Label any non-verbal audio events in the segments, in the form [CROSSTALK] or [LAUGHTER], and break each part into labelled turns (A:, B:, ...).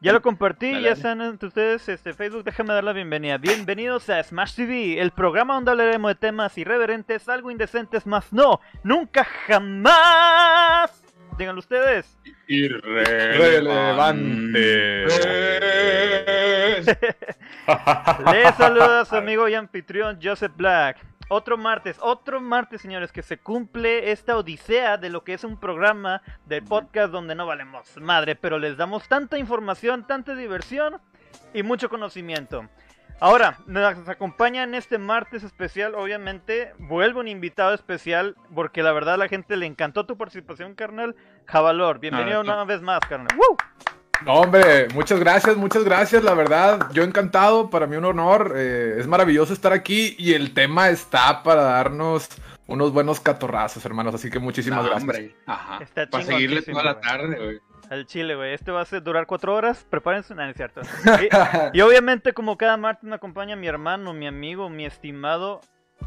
A: Ya lo [LAUGHS] compartí, ya están entre ustedes, este Facebook, déjame dar la bienvenida. Bienvenidos a Smash TV, el programa donde hablaremos de temas irreverentes, algo indecentes, más no, nunca jamás. Díganlo ustedes.
B: Irrelevante. [LAUGHS]
A: Les saluda su amigo y anfitrión Joseph Black. Otro martes, otro martes, señores, que se cumple esta odisea de lo que es un programa de podcast donde no valemos madre, pero les damos tanta información, tanta diversión y mucho conocimiento. Ahora, nos acompaña en este martes especial, obviamente, vuelve un invitado especial, porque la verdad a la gente le encantó tu participación, carnal. Javalor, bienvenido
B: Ah,
A: una vez más, carnal. ¡Woo!
B: No, hombre, muchas gracias, muchas gracias, la verdad, yo encantado, para mí un honor, eh, es maravilloso estar aquí y el tema está para darnos unos buenos catorrazos, hermanos, así que muchísimas
C: No,
B: gracias.
C: hombre. Ajá.
A: Está
C: Para seguirle toda la tarde, güey.
A: Al chile, güey. Este va a ser durar cuatro horas. Prepárense, no, no es cierto. [LAUGHS] Y, y obviamente, como cada martes me acompaña mi hermano, mi amigo, mi estimado,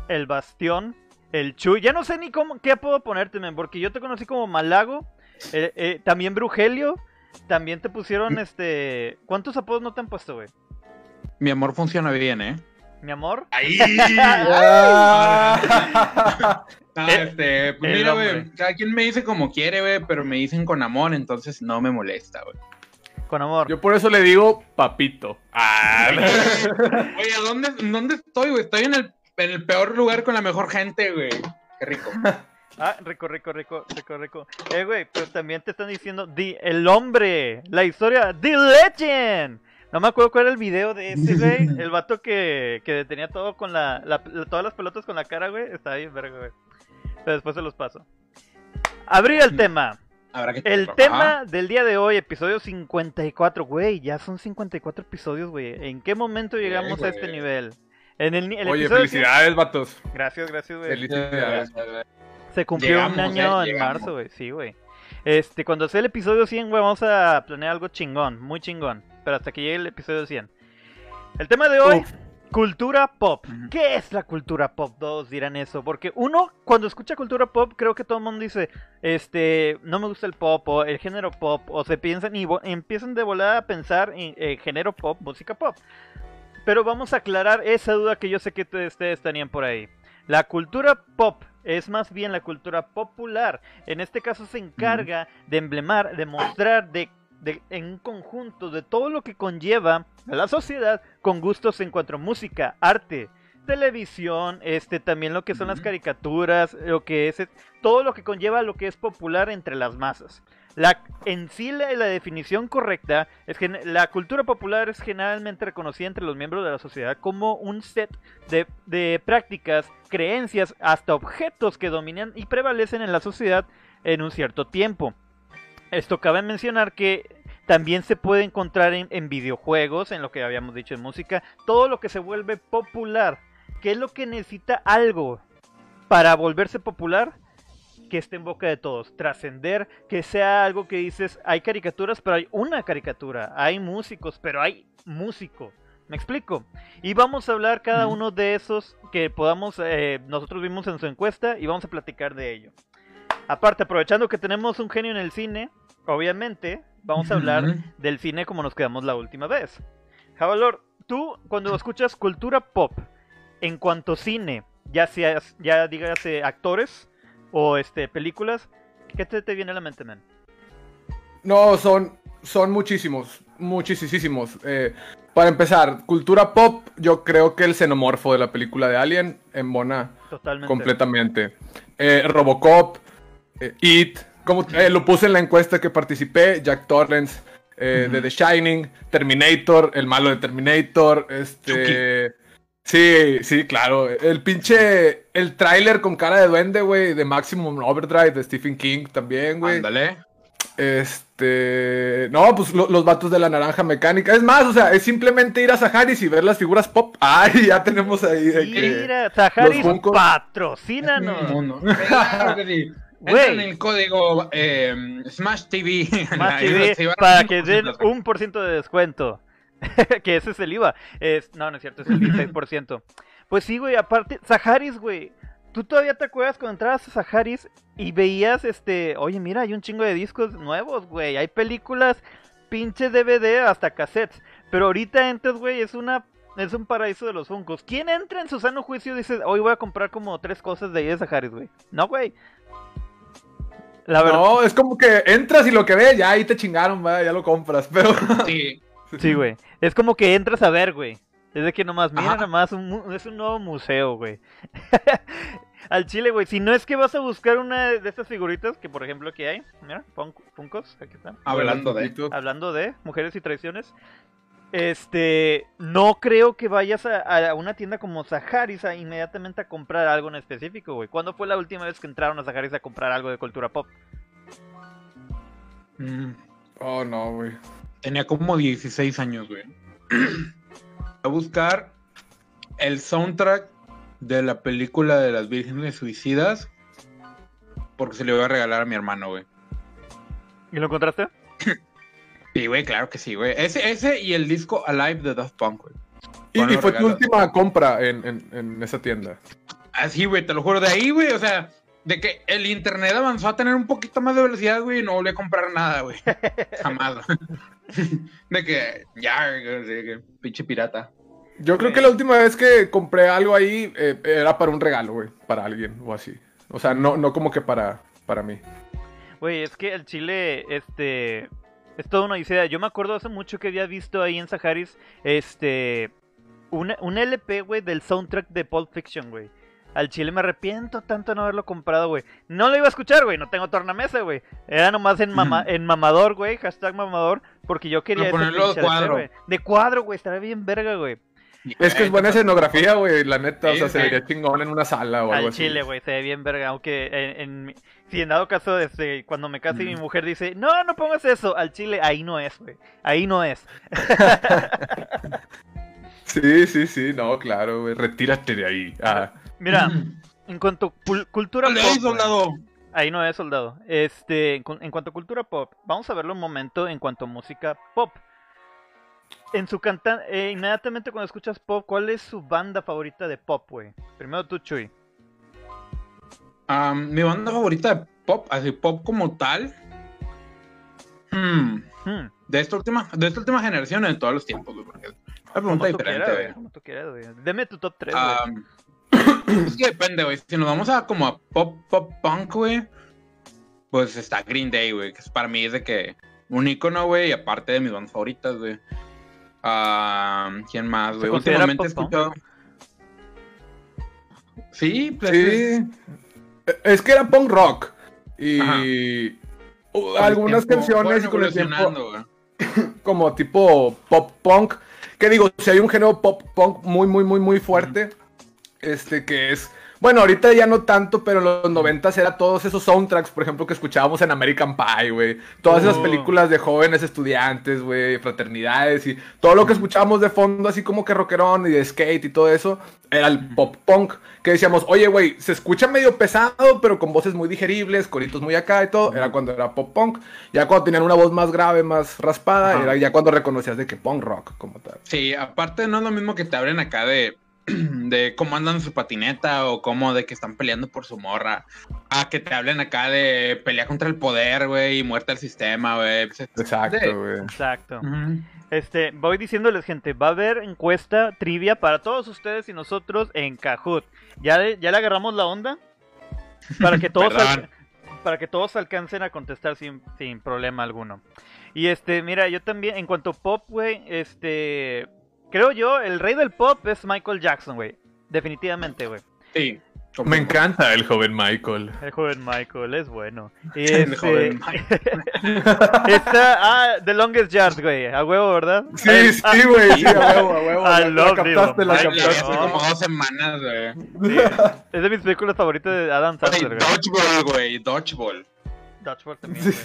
A: el Bastión, el Chuy. Ya no sé ni cómo, qué puedo ponerte, men, porque yo te conocí como Malago, eh, eh, también Brugelio, también te pusieron este... ¿Cuántos apodos no te han puesto, güey?
C: Mi amor funciona bien, ¿eh?
A: Mi amor.
C: Ahí. [LAUGHS]
B: Ah. [LAUGHS]
C: Ah, este, pues
A: el
C: mira, güey, cada quien me dice como quiere, güey, pero me dicen con amor, entonces no me molesta, güey.
A: Con amor.
B: Yo por eso le digo papito. Ah, [LAUGHS]
C: Oye, ¿dónde, ¿dónde estoy, güey? Estoy en el, en el peor lugar con la mejor gente, güey. Qué rico.
A: Ah, rico, rico, rico, rico, rico. Eh, güey, pero también te están diciendo The, el hombre, la historia, The Legend. No me acuerdo cuál era el video de ese, [LAUGHS] güey. El vato que, que detenía todo con la, la- la- todas las pelotas con la cara, güey. Está ahí, verga, güey. Pero después se los paso. Abrir el tema.
C: Habrá que
A: El
C: Ajá.
A: tema del día de hoy, episodio 54, güey. Ya son 54 episodios, güey. ¿En qué momento llegamos a
C: güey.
A: este nivel? En el,
B: Oye,
A: episodio
B: felicidades, vatos.
A: cien- Gracias, gracias, güey.
B: Felicidades.
A: Se cumplió un
C: Llegamos,
A: año
C: eh,
A: en
C: llegamos.
A: marzo, güey. Sí, güey. Este, cuando sea el episodio 100, güey, vamos a planear algo chingón, muy chingón. Pero hasta que llegue el episodio 100. El tema de hoy,
B: Uf.
A: cultura pop. ¿Qué es la cultura pop? Todos dirán eso. Porque uno, cuando escucha cultura pop, creo que todo el mundo dice, este, no me gusta el pop o el género pop. O se piensan y empiezan de volada a pensar en eh, género pop, música pop. Pero vamos a aclarar esa duda que yo sé que ustedes tenían por ahí. La cultura pop es más bien la cultura popular. En este caso se encarga de emblemar, de mostrar de, de- en un conjunto de todo lo que conlleva a la sociedad con gustos en cuanto a música, arte, televisión, este también lo que son las caricaturas, lo que es todo lo que conlleva lo que es popular entre las masas. La, en sí la, definición correcta es que la cultura popular es generalmente reconocida entre los miembros de la sociedad como un set de, de prácticas, creencias, hasta objetos que dominan y prevalecen en la sociedad en un cierto tiempo. Esto cabe mencionar que también se puede encontrar en, en videojuegos, en lo que habíamos dicho en música, todo lo que se vuelve popular. ¿Qué es lo que necesita algo para volverse popular? Que esté en boca de todos, trascender, que sea algo que dices, hay caricaturas, pero hay una caricatura, hay músicos, pero hay músico. ¿Me explico? Y vamos a hablar cada uno de esos que podamos, eh, nosotros vimos en su encuesta y vamos a platicar de ello. Aparte, aprovechando que tenemos un genio en el cine, obviamente, vamos a hablar del cine como nos quedamos la última vez. Javalor, tú cuando escuchas cultura pop, en cuanto a cine, ya seas, ya digas eh, actores o este películas, ¿qué te, te viene a la mente, man?
B: No, son, son muchísimos, muchísimos. Eh, para empezar, cultura pop, yo creo que el xenomorfo de la película de Alien embona
A: Totalmente.
B: completamente. Eh, Robocop, eh, It, como eh, lo puse en la encuesta que participé, Jack Torrance, de The Shining, Terminator, el malo de Terminator, este... Sí, sí, claro. El pinche, el tráiler con cara de duende, güey, de Maximum Overdrive de Stephen King también, güey.
C: Ándale.
B: Este. No, pues lo- los vatos de la naranja mecánica. Es más, o sea, es simplemente ir a Saharis y ver las figuras pop. [LAUGHS] Ay, ya tenemos ahí. de que-
A: Mira, Saharis,
B: Funkos-
A: patrocínanos. [LAUGHS] [LAUGHS] Güey.
C: Entra en el código eh, Smash TV. Ahí
A: TV para que den
C: 5%
A: un por ciento de descuento. [LAUGHS] que ese es el IVA. Es, no, no es cierto, es el [LAUGHS] 16%. Pues sí, güey, aparte, Saharis, güey. ¿Tú todavía te acuerdas cuando entrabas a Saharis y veías, este, oye, mira, hay un chingo de discos nuevos, güey. Hay películas pinche DVD hasta cassettes. Pero ahorita entras, güey, es una es un paraíso de los Funkos. ¿Quién entra en su sano juicio y dice, hoy voy a comprar como tres cosas de ahí de Harris, güey? No, güey.
B: La verdad. No, es como que entras y lo que ves, ya ahí te chingaron, ya lo compras, pero...
C: Sí.
A: Sí, güey. Es como que entras a ver, güey. Es de que nomás, mira nomás, es un nuevo museo, güey. [LAUGHS] Al chile, güey. Si no es que vas a buscar una de estas figuritas, que por ejemplo aquí hay, mira, Funkos, aquí están.
C: Hablando de.
A: Hablando de mujeres y traiciones. Este, no creo que vayas a, una tienda como Saharis a inmediatamente a comprar algo en específico, güey. ¿Cuándo fue la última vez que entraron a Saharis a comprar algo de cultura pop?
B: Mm. Oh, no, güey.
C: Tenía como 16 años, güey. [CLEARS THROAT] a buscar el soundtrack de la película de las Vírgenes Suicidas porque se le voy a regalar a mi hermano, güey.
A: ¿Y lo encontraste? [CLEARS THROAT]
C: sí, güey, claro que sí, güey. Ese, ese y el disco Alive de Daft Punk, güey.
B: ¿Y, fue tu última compra en, esa tienda?
C: Así, güey, te lo juro. De ahí, güey, o sea, de que el internet avanzó a tener un poquito más de velocidad, güey, y no volví a comprar nada, güey. [LAUGHS] Jamás. [LAUGHS] de que, ya, pinche pirata.
B: Yo creo que la última vez que compré algo ahí eh, era para un regalo, güey, para alguien o así. O sea, no, no como que para, para mí.
A: Güey, es que el chile, este, es toda una idea. Yo me acuerdo hace mucho que había visto ahí en Saharis, este, un LP, güey, del soundtrack de Pulp Fiction, güey. Al chile me arrepiento tanto de no haberlo comprado, güey. No lo iba a escuchar, güey. No tengo tornamesa, güey. Era nomás en, mama, en mamador, güey. Hashtag mamador. Porque yo quería...
C: ponerlo de cuadro.
A: de cuadro, güey. Estaría bien verga, güey.
B: Es que es buena escenografía, güey, la neta, o sea, se vería chingón en una sala o algo
A: Al chile, güey, se ve bien verga, aunque en, si en dado caso, este, cuando me case mi mujer dice, no, no pongas eso, al chile, ahí no es, güey, ahí no es. [LAUGHS]
B: sí, sí, sí, no, claro, güey, retírate de ahí. Ah.
A: Mira, [CLEARS THROAT] en cuanto a cultura
C: pop... Ahí, soldado?
A: ahí no es, soldado. Este, en cuanto a cultura pop, vamos a verlo un momento en cuanto a música pop en su cantante, eh, inmediatamente cuando escuchas pop, ¿cuál es su banda favorita de pop, güey? Primero tú, Chuy.
C: mi banda favorita de pop, así pop como tal. Hmm. Hmm. De esta última, de esta última generación de todos los tiempos, güey. Porque pregunta diferente,
A: güey. tú quieras, güey. Deme tu top 3,
C: es que depende, güey. Si nos vamos a como a pop, pop punk, güey. Pues está Green Day, güey. Que para mí es de que un icono, güey. Y aparte de mis bandas favoritas, güey. Uh, ¿Quién más, güey? Últimamente he escuchado. Sí, pues
B: sí. Es... que era punk rock. Y algunas canciones con el tiempo, [LAUGHS] como tipo pop punk. Que digo, si hay un género pop punk muy, muy, muy, muy fuerte. Este que es bueno, ahorita ya no tanto, pero en los noventas era todos esos soundtracks, por ejemplo, que escuchábamos en American Pie, güey. Todas esas oh. películas de jóvenes estudiantes, güey, fraternidades y todo lo que escuchábamos de fondo, así como que rockerón y de skate y todo eso, era el pop punk. Que decíamos, oye, güey, se escucha medio pesado, pero con voces muy digeribles, coritos muy acá y todo. Era cuando era pop punk. Ya cuando tenían una voz más grave, más raspada, era ya cuando reconocías de que punk rock, como tal.
C: Sí, aparte no es lo mismo que te abren acá de [CLEARS THROAT] de cómo andan su patineta o cómo de que están peleando por su morra. A que te hablen acá de pelea contra el poder, güey, y muerte al sistema, güey. Pues,
B: Exacto, güey.
A: Exacto. Este, voy diciéndoles, gente, va a haber encuesta trivia para todos ustedes y nosotros en Kahoot. ¿Ya, ya le agarramos la onda? Para que [LAUGHS] todos, para que todos alcancen a contestar sin, sin problema alguno. Y este, mira, yo también, en cuanto a pop, güey, este, creo yo, el rey del pop es Michael Jackson, güey. Definitivamente, güey.
C: Sí.
B: Me encanta el joven Michael.
A: El joven Michael, es bueno. [LAUGHS] el joven [LAUGHS] Michael. Está, ah, The Longest Yard, güey. A huevo, ¿verdad?
B: Sí, sí, güey. Sí, a huevo, a [LAUGHS] huevo.
A: I love captaste,
C: la captaste. como dos semanas, güey.
A: Es de mis películas favoritas de Adam Sandler,
C: güey. Dodgeball, güey. Dodgeball.
A: Dodgeball también, güey.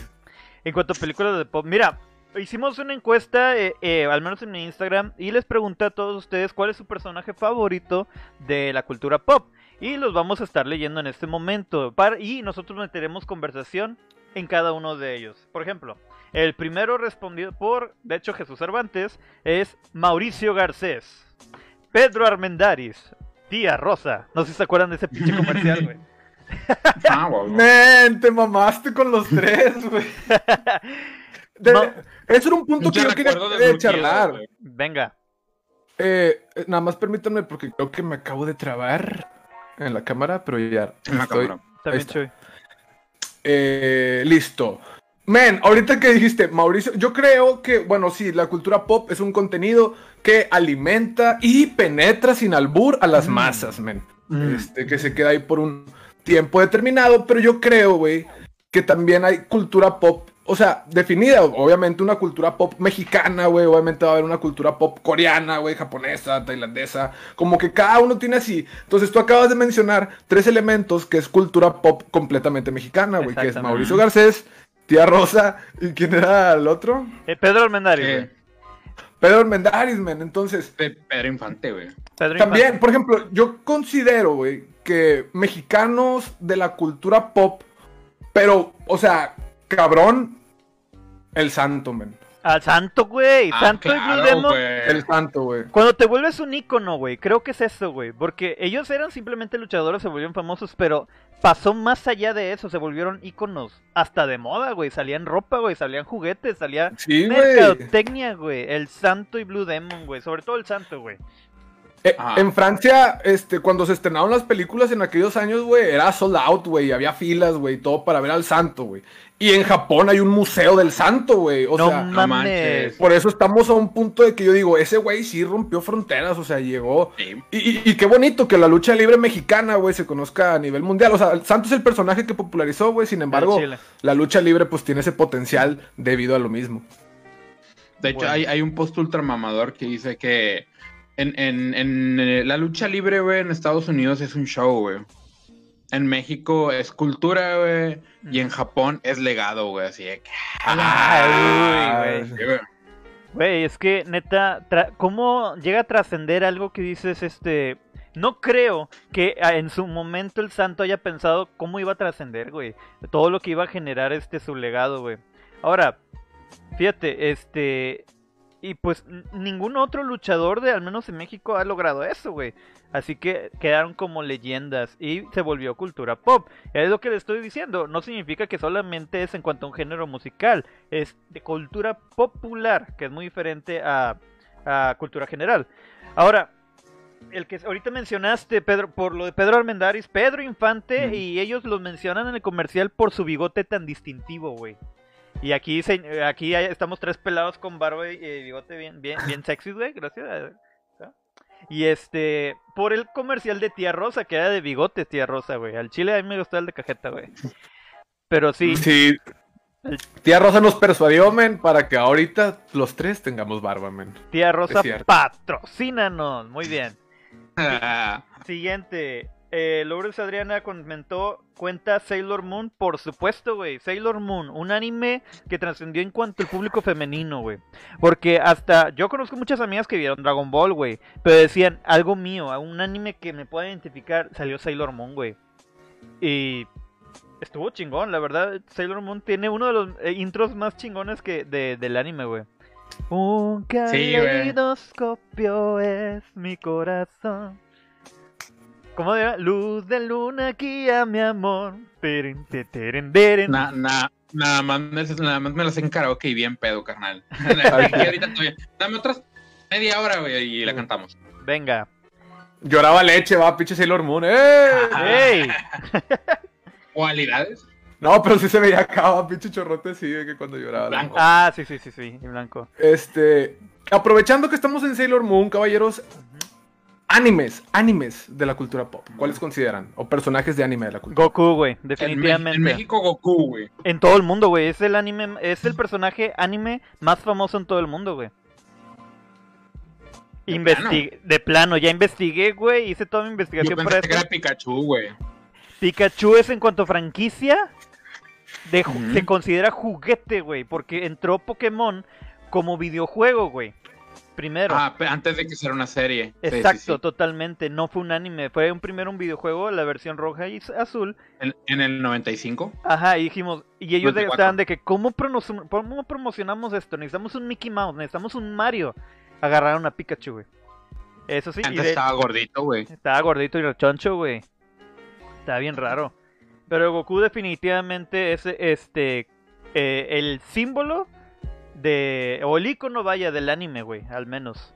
A: En cuanto a películas de pop, mira, hicimos una encuesta, eh, eh, al menos en mi Instagram, y les pregunté a todos ustedes cuál es su personaje favorito de la cultura pop. Y los vamos a estar leyendo en este momento. y nosotros meteremos conversación en cada uno de ellos. Por ejemplo, el primero respondido por, de hecho, Jesús Cervantes, es Mauricio Garcés. Pedro Armendaris. Tía Rosa. No sé si se acuerdan de ese pinche comercial, güey. [LAUGHS]
B: Ah, Men, te mamaste con los tres, güey. [LAUGHS] de-
A: No.
B: eso era un punto que yo quería eh, charlar.
A: Venga.
B: Eh, nada más permítanme porque creo que me acabo de trabar en la cámara, pero ya
C: En la
B: estoy.
C: cámara.
A: También.
B: Eh, listo. Men, ahorita que dijiste, Mauricio, yo creo que, bueno, sí, la cultura pop es un contenido que alimenta y penetra sin albur a las
A: Mm.
B: masas, men.
C: Mm.
B: Este, que se queda ahí por un tiempo determinado, pero yo creo, güey, que también hay cultura pop, o sea, definida, obviamente una cultura pop mexicana, güey, obviamente va a haber una cultura pop coreana, güey, japonesa, tailandesa, como que cada uno tiene así. Entonces tú acabas de mencionar tres elementos que es cultura pop completamente mexicana, güey, que es. Mauricio Garcés, Tía Rosa, ¿y quién era el otro?
A: Eh, Pedro Almendares,
C: Eh,
A: güey.
B: Pedro Armendáriz, men, entonces...
C: Pedro Infante, güey.
A: Pedro
B: También,
A: Infante.
B: por ejemplo, yo considero, güey, que mexicanos de la cultura pop, pero, o sea, cabrón, el santo, men.
A: Al santo, güey.
C: Ah,
A: santo y Blue Demon.
B: El santo, güey.
A: Cuando te vuelves un ícono, güey, creo que es eso, güey. Porque ellos eran simplemente luchadores, se volvieron famosos, pero pasó más allá de eso, se volvieron íconos. Hasta de moda, güey. Salían ropa, güey, salían juguetes, salía
B: Sí, güey.
A: mercadotecnia, güey. El santo y Blue Demon, güey. Sobre todo el santo, güey.
B: Eh, en Francia, este, cuando se estrenaron las películas en aquellos años, güey, era sold out, güey. Había filas, güey, todo para ver al santo, güey. Y en Japón hay un museo del santo, güey. O
A: no
B: sea,
A: mames.
C: manches.
B: por eso estamos a un punto de que yo digo, ese güey sí rompió fronteras, o sea, llegó
C: Sí.
B: Y, y- y qué bonito que la lucha libre mexicana, güey, se conozca a nivel mundial. O sea, Santos es el personaje que popularizó, güey. Sin embargo, la lucha libre, pues, tiene ese potencial debido a lo mismo.
C: De hecho,
A: Bueno.
C: hay, hay un post ultra mamador que dice que en, en- en, eh, la lucha libre, güey, en Estados Unidos es un show, güey. En México es cultura, güey. Y en Japón es legado, güey. Así de que.
A: Ay,
C: Sí,
A: güey. es que neta, ¿cómo llega a trascender algo que dices, este... No creo que ah, en su momento el santo haya pensado cómo iba a trascender, güey. Todo lo que iba a generar este su legado, güey. Ahora, fíjate, este... Y pues ningún otro luchador de, al menos en México, ha logrado eso, güey. Así que quedaron como leyendas y se volvió cultura pop. Es lo que le estoy diciendo. No significa que solamente es en cuanto a un género musical. Es de cultura popular, que es muy diferente a, a cultura general. Ahora, el que ahorita mencionaste, Pedro, por lo de Pedro Armendáriz, Pedro Infante, y ellos los mencionan en el comercial por su bigote tan distintivo, güey. Y aquí, se- aquí hay- estamos tres pelados con barba y eh, bigote bien, bien, bien sexy, güey, gracias. ¿Ah? Y este, por el comercial de Tía Rosa, que era de bigote Tía Rosa, güey. Al chile a mí me gustó el de cajeta, güey. Pero sí,
B: Sí. Tía Rosa nos persuadió, men, para que ahorita los tres tengamos barba, men.
A: Tía Rosa, patrocínanos. Muy bien. [LAUGHS] Siguiente. Eh, Lourdes Adriana comentó, cuenta Sailor Moon, por supuesto, güey. Sailor Moon, un anime que trascendió en cuanto al público femenino, güey. Porque hasta yo conozco muchas amigas que vieron Dragon Ball, güey. Pero decían, algo mío, un anime que me pueda identificar, salió Sailor Moon, güey. Y estuvo chingón, la verdad. Sailor Moon tiene uno de los eh, intros más chingones que de, del anime, güey. Un
C: Sí,
A: caleidoscopio es mi corazón. ¿Cómo era? Luz de luna guía mi amor. Teren, te, teren, teren.
C: na- na- nada, más me, nada más me las en karaoke y bien pedo, carnal. [LAUGHS] Aquí ahorita todavía- Dame otras media hora, güey, y la cantamos.
A: Venga.
B: Lloraba leche, va, pinche Sailor Moon, ¡eh!
A: ¡Ey! [LAUGHS]
C: ¿Cualidades?
B: No, pero sí se veía acá, va, pinche chorrote, sí, de que cuando lloraba.
C: Blanco.
A: Ah, sí, sí, sí, sí, en blanco.
B: Este, aprovechando que estamos en Sailor Moon, caballeros, animes, animes de la cultura pop. ¿Cuáles consideran? O personajes de anime de la cultura.
A: Goku, güey,
C: En, Me-
A: definitivamente.
C: en México, Goku, güey.
A: En todo el mundo, güey. Es el anime, es el personaje anime más famoso en todo el mundo, güey.
C: ¿De
A: Investi- de plano, ya investigué, güey. Hice toda mi
C: Yo
A: investigación
C: pensé
A: para
C: que
A: esto.
C: era Pikachu, güey.
A: Pikachu es en cuanto a franquicia. De. Se considera juguete, güey. Porque entró Pokémon como videojuego, güey. Primero.
C: Ah, antes de que sea una serie. Sí, sí,
A: Exacto,
C: sí.
A: totalmente. No fue un anime. Fue un primero un videojuego, la versión roja y azul.
C: En, en el 95.
A: Ajá, y dijimos, y ellos
C: 94.
A: estaban de que, ¿cómo, cómo promocionamos esto? Necesitamos un Mickey Mouse, necesitamos un Mario. Agarraron a Pikachu, güey. Eso sí,
C: Antes
A: de-
C: estaba gordito, güey.
A: estaba gordito y rechoncho, güey. Estaba bien raro. Pero Goku definitivamente es este eh, el símbolo de o el icono vaya del anime, güey, al menos.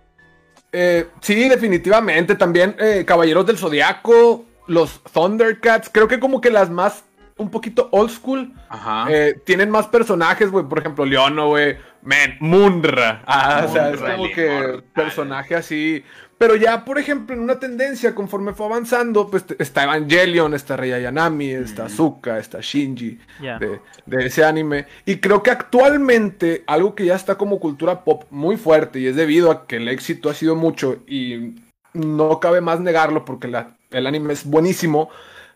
B: Eh, sí, definitivamente. También eh, Caballeros del Zodiaco, los Thundercats, creo que como que las más un poquito old school.
C: Ajá.
B: eh, tienen más personajes, güey. Por ejemplo, Leono, güey. Man, Munra. Ah, o sea, es
C: Munra,
B: como que personaje así. Pero ya, por ejemplo, en una tendencia, conforme fue avanzando, pues está Evangelion, está Rei Ayanami, está Azuka, está Shinji de, de ese anime. Y creo que actualmente algo que ya está como cultura pop muy fuerte y es debido a que el éxito ha sido mucho y no cabe más negarlo porque la- el anime es buenísimo.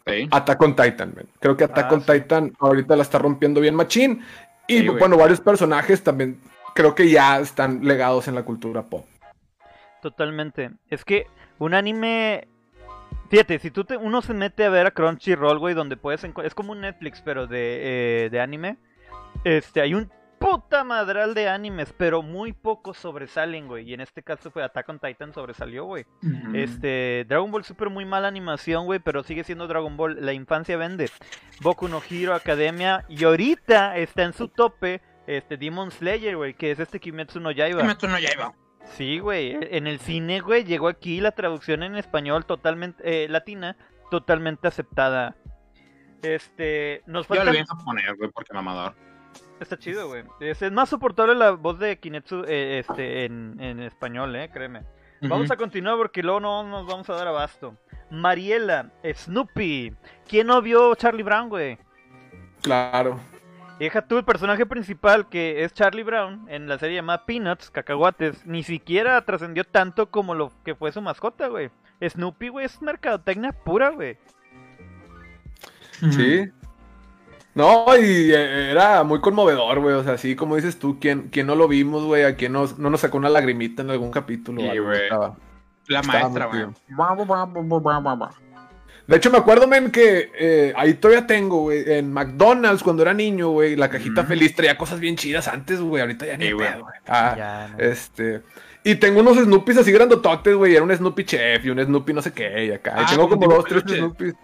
C: Sí.
B: Attack on Titan, man. Creo que Attack
A: Ah,
B: on
A: sí.
B: Titan ahorita la está rompiendo bien machín. Y
C: Sí,
B: bueno, varios personajes también creo que ya están legados en la cultura pop.
A: Totalmente. Es que un anime. Fíjate, si tú te, uno se mete a ver a Crunchyroll, güey, donde puedes es como un Netflix, pero de, eh, de anime. Este, hay un puta madral de animes, pero muy pocos sobresalen, güey. Y en este caso fue Attack on Titan sobresalió, güey. Este, Dragon Ball Super muy mala animación, güey, pero sigue siendo Dragon Ball. La infancia vende. Boku no Hero Academia y ahorita está en su tope este Demon Slayer, güey, que es este Kimetsu no Yaiba.
C: Kimetsu no Yaiba.
A: Sí, güey. En el cine, güey, llegó aquí la traducción en español totalmente eh, latina, totalmente aceptada. Este, nos
C: Yo lo
A: falta
C: vi en japonés, güey, porque mamador.
A: Está chido, güey. Es, es más soportable la voz de Kinetsu eh, este, en, en español, eh, créeme. Vamos a continuar porque luego no nos vamos a dar abasto. Mariela, Snoopy. ¿Quién no vio Charlie Brown, güey?
B: Claro.
A: Deja tú el personaje principal que es Charlie Brown en la serie llamada Peanuts, Cacahuates. Ni siquiera trascendió tanto como lo que fue su mascota, güey. Snoopy, güey, es mercadotecnia pura, güey.
B: Sí. No, y eh, era muy conmovedor, güey. O sea, así como dices tú, ¿quién, quién no lo vimos, güey? ¿A quién nos, no nos sacó una lagrimita en algún capítulo?
C: Sí,
B: algo?
C: güey.
B: Estaba-
C: La
B: Estaba
C: maestra, güey.
B: De hecho, me acuerdo, men, que eh, ahí todavía tengo, güey, en McDonald's cuando era niño, güey, la cajita feliz traía cosas bien chidas antes, güey, ahorita ya ni
C: Sí, güey.
B: pedo, güey. Ah,
A: Ya, no.
B: este... Y tengo unos Snoopys así grandototes, güey, era un Snoopy Chef y un Snoopy no sé qué, y acá. y
C: Ah,
B: tengo
C: como
B: dos, tres. Snoopys.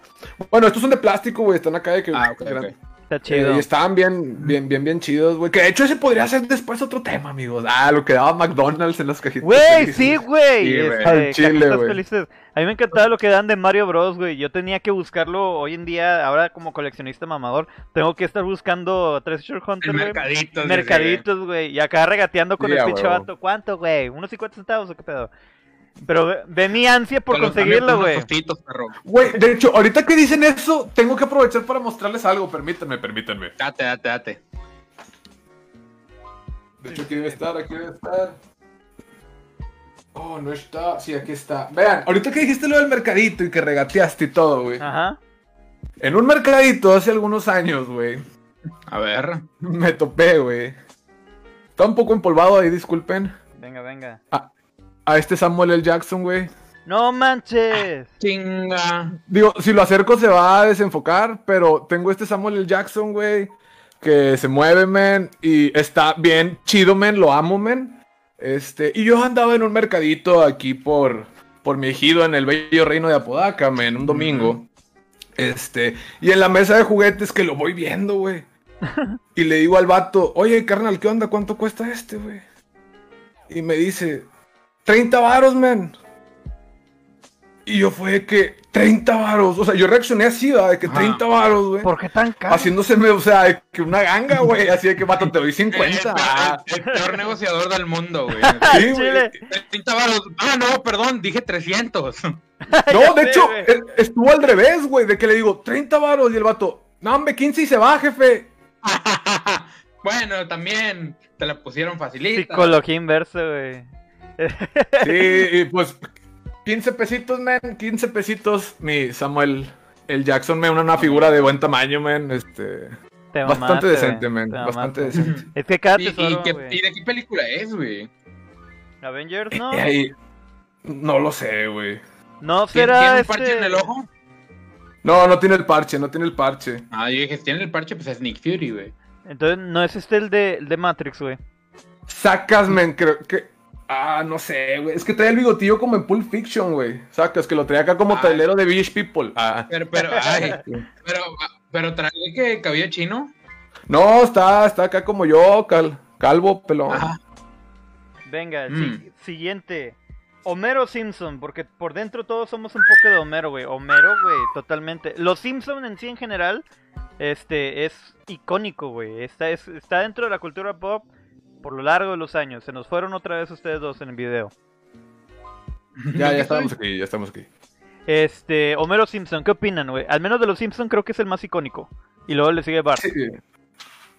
B: Bueno, estos son de plástico, güey, están acá de que...
C: Ah, ok,
B: gran- eh, y estaban bien, bien, bien, bien chidos, güey. Que de hecho ese podría ser después otro tema, amigos. Ah, lo que daba McDonald's en las cajitas.
A: Güey, sí, güey.
C: Sí, güey.
A: este,
B: chile,
A: felices. A mí me encantaba lo que dan de Mario Bros, güey. Yo tenía que buscarlo hoy en día, ahora como coleccionista mamador, tengo que estar buscando Treasure Hunter, güey.
C: mercadito.
A: Mercaditos, güey. Y acá regateando con
B: Sí,
A: el pinche vato. ¿Cuánto, güey? ¿Unos 50 centavos o qué pedo? Pero ve, ve mi ansia por conseguirlo, güey.
B: Güey, de hecho, ahorita que dicen eso, tengo que aprovechar para mostrarles algo. Permítanme, permítanme.
C: Date, date, date.
B: De hecho, aquí debe estar, aquí debe estar. Oh, no está. Sí, aquí está. Vean, ahorita que dijiste lo del mercadito y que regateaste y todo, güey.
A: Ajá.
B: En un mercadito hace algunos años, güey,
C: A ver.
B: me topé, güey. Está un poco empolvado ahí, disculpen.
A: Venga, venga.
B: A este Samuel L. Jackson, güey.
A: ¡No manches!
C: Chinga.
B: Digo, si lo acerco se va a desenfocar, pero tengo este Samuel L. Jackson, güey, que se mueve, men, y está bien chido, men, lo amo, men. Este, y yo andaba en un mercadito aquí por, por mi ejido en el bello reino de Apodaca, men, un domingo. Este, y en la mesa de juguetes que lo voy viendo, güey. [LAUGHS] Y le digo al vato, oye, carnal, ¿qué onda? ¿Cuánto cuesta este, güey? Y me dice, 30 varos, men. Y yo fue que 30 varos. O sea, yo reaccioné así, ¿verdad? De que
C: Ajá.
B: 30 varos, güey.
A: ¿Por qué tan caro?
B: Haciéndoseme, o sea, de que una ganga, güey. Así de que, vato, te doy [LAUGHS]
C: El,
B: 50. Ah,
C: el- el peor negociador del mundo, güey. [LAUGHS]
B: sí, güey.
A: Chile.
C: 30 varos. Ah, no, perdón, dije 300. [LAUGHS]
B: No, de
A: sé,
B: hecho, eh, estuvo al revés, güey. De que le digo 30 varos y el vato, no, hombre, 15 y se va, jefe.
C: bueno, también te la pusieron facilita.
A: Psicología inversa, güey.
B: Sí, [LAUGHS] y pues 15 pesitos, man. 15 pesitos. Mi Samuel, el Jackson, me una, una figura de buen tamaño, man. Este.
A: Te
B: Bastante
A: mamaste,
B: decente.
A: Te
B: Bastante
A: mamaste.
B: decente.
A: Es que cada
C: ¿Y, y
A: tesoro,
C: qué-
A: güey.
C: y de qué película es, güey?
A: Avengers, ¿no?
B: Ahí, no lo sé, güey.
A: No
C: ¿Tiene,
A: será
C: tiene un
A: este...
C: parche en el ojo?
B: No, no tiene el parche, no tiene el parche.
C: Ah, yo dije, si tiene el parche, pues es Nick Fury, güey.
A: Entonces, no es este el de, el de Matrix, güey.
B: Sacas, men, creo que. Ah, no sé, güey. Es que trae el bigotillo como en Pulp Fiction, güey. Sacas, que lo trae acá como
C: Ah.
B: tailero de Village People. Ah.
C: Pero, pero, ay, [LAUGHS] pero, pero trae que cabello chino.
B: No, está, está acá como yo, Cal. calvo, pelón.
C: Ajá.
A: Venga,
C: Mm.
A: si- siguiente. Homero Simpson, porque por dentro todos somos un poco de Homero, güey. Homero, güey, totalmente. Los Simpson en sí en general, este, es icónico, güey. Está, es- está dentro de la cultura pop por lo largo de los años. Se nos fueron otra vez ustedes dos en el video. [LAUGHS]
B: Ya, ya [LAUGHS] estamos aquí, ya estamos aquí.
A: Este, Homero Simpson, ¿qué opinan, güey? Al menos de los Simpson creo que es el más icónico. Y luego le sigue Bart.
B: Sí.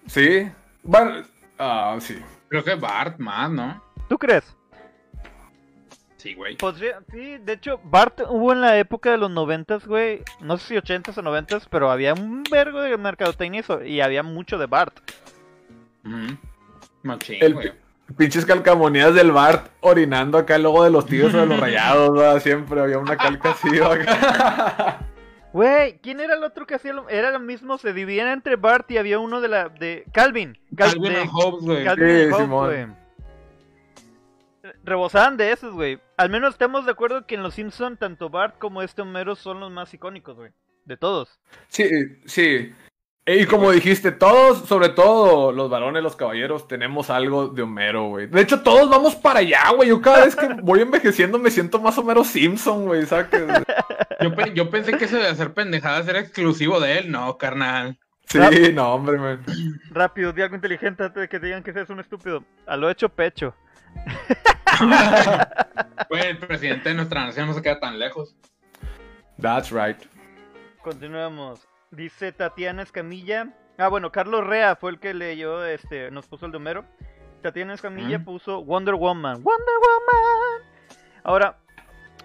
B: Sí. Bueno, ah, sí.
C: Creo que Bart más, ¿no?
A: ¿Tú crees?
C: Sí, güey.
A: Podría, sí, de hecho, Bart hubo en la época de los noventas, güey, no sé si ochentas o noventas, pero había un vergo de mercadotecnia y había mucho de Bart.
C: Ujú. Machín,
B: El
C: güey.
B: pinches calcamonías del Bart orinando acá el logo de los tigres o de los [LAUGHS] rayados, ¿verdad? Siempre había una calca así, acá. [LAUGHS]
A: Güey, ¿quién era el otro que hacía lo Era lo mismo, se dividían entre Bart y había uno de la... de Calvin. Cal-
C: Calvin
A: de-
C: Hobbes, güey.
A: Calvin
B: Sí,
A: y Hobbes,
B: Simón.
A: güey. Rebosaban de esos, güey. Al menos estamos de acuerdo que en Los Simpson tanto Bart como este Homero son los más icónicos, güey. De todos.
B: Sí, sí. Y como dijiste, todos, sobre todo los varones, los caballeros, tenemos algo de Homero, güey. De hecho, todos vamos para allá, güey. Yo cada vez que [LAUGHS] voy envejeciendo me siento más Homero Simpson, güey. ¿sabes?
C: Yo, pe- yo pensé que eso de hacer pendejadas era exclusivo de él. No, carnal.
B: Sí, no, hombre, man.
A: Rápido, di algo inteligente antes de que digan que seas un estúpido. A lo hecho pecho. [LAUGHS]
C: Güey, el presidente de nuestra nación no se queda tan lejos.
B: That's right.
A: Continuamos. Dice Tatiana Escamilla. Ah, bueno, Carlos Rea fue el que leyó, este, nos puso el de Homero. Tatiana Escamilla
C: Mm.
A: puso Wonder Woman. Wonder Woman. Ahora,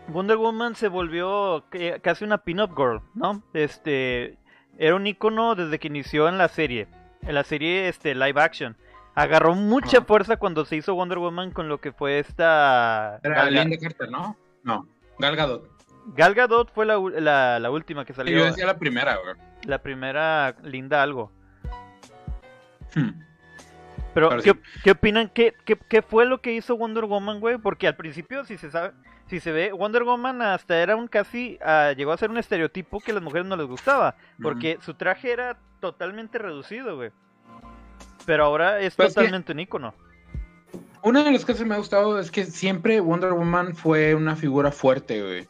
A: Wonder Woman se volvió casi una pin-up girl, ¿no? Este, era un icono desde que inició en la serie. En la serie, este, live action. Agarró mucha fuerza cuando se hizo Wonder Woman con lo que fue esta...
C: Era Linda Carter, ¿no? No. Gal Gadot.
A: Gal Gadot fue la, la, la última que salió.
C: Yo decía la primera, güey.
A: La primera linda algo.
C: Hmm.
A: Pero,
C: Pero
A: ¿qué,
C: sí.
A: qué opinan? ¿Qué, qué, qué fue lo que hizo Wonder Woman, güey? Porque al principio, si se sabe, si se ve, Wonder Woman hasta era un casi, ah, llegó a ser un estereotipo que a las mujeres no les gustaba. Porque su traje era totalmente reducido, güey. Pero ahora es
C: Pues que-
A: totalmente un ícono.
C: Una de las cosas que me ha gustado es que siempre Wonder Woman fue una figura fuerte, güey.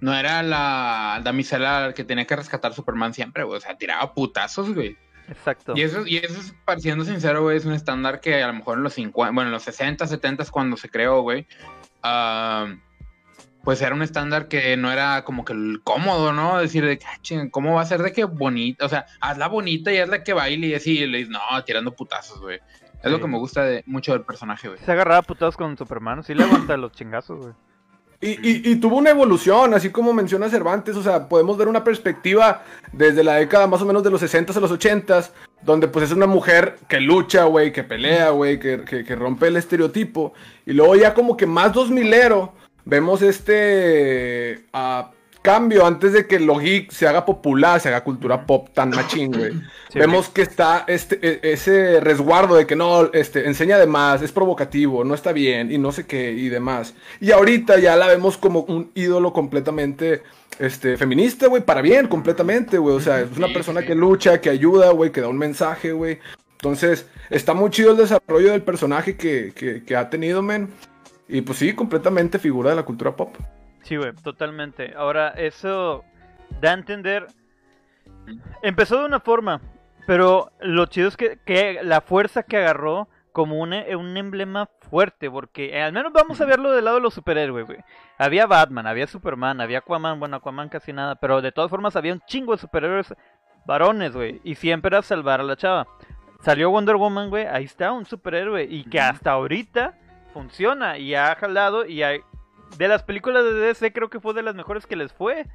C: No era la damisela que tenía que rescatar a Superman siempre, güey. O sea, tiraba putazos, güey.
A: Exacto.
C: Y eso, y eso es, siendo sincero, güey, es un estándar que a lo mejor en los 50, bueno, en los 60, 70 cuando se creó, güey, ah, pues era un estándar que no era como que el cómodo, ¿no? Decir de que, "Ah, ¿cómo va a ser de que bonita? O sea, hazla bonita y hazla que baile y así, y le dices, no, tirando putazos, güey. Es lo que me gusta de, mucho del personaje, güey.
A: Se agarraba putados con Superman, sí le aguanta los chingazos, güey.
B: Y, y- y tuvo una evolución, así como menciona Cervantes, o sea, podemos ver una perspectiva desde la década más o menos de los 60s a los 80s, donde pues es una mujer que lucha, güey, que pelea, güey, que, rompe el estereotipo, y luego ya como que más 2000ero, vemos este cambio antes de que lo geek se haga popular, se haga cultura pop tan machín, güey.
A: Sí,
B: Vemos que está este, e- ese resguardo de que no, este, enseña de más, es provocativo, no está bien, y no sé qué, y demás. Y ahorita ya la vemos como un ídolo completamente este, feminista, güey, para bien, completamente, güey. O sea, es una persona que lucha, que ayuda, güey, que da un mensaje, güey. Entonces, está muy chido el desarrollo del personaje que, que, que ha tenido, men. Y pues sí, completamente figura de la cultura pop.
A: Sí, güey, totalmente. Ahora, eso da a entender. Empezó de una forma, pero lo chido es que, que la fuerza que agarró como un, e- un emblema fuerte, porque eh, al menos vamos a verlo del lado de los superhéroes, güey. Había Batman, había Superman, había Aquaman, bueno, Aquaman casi nada, pero de todas formas había un chingo de superhéroes varones, güey, y siempre era salvar a la chava. Salió Wonder Woman, güey, ahí está un superhéroe, y que hasta ahorita funciona y ha jalado y hay, de las películas de DC creo que fue de las mejores que les fue.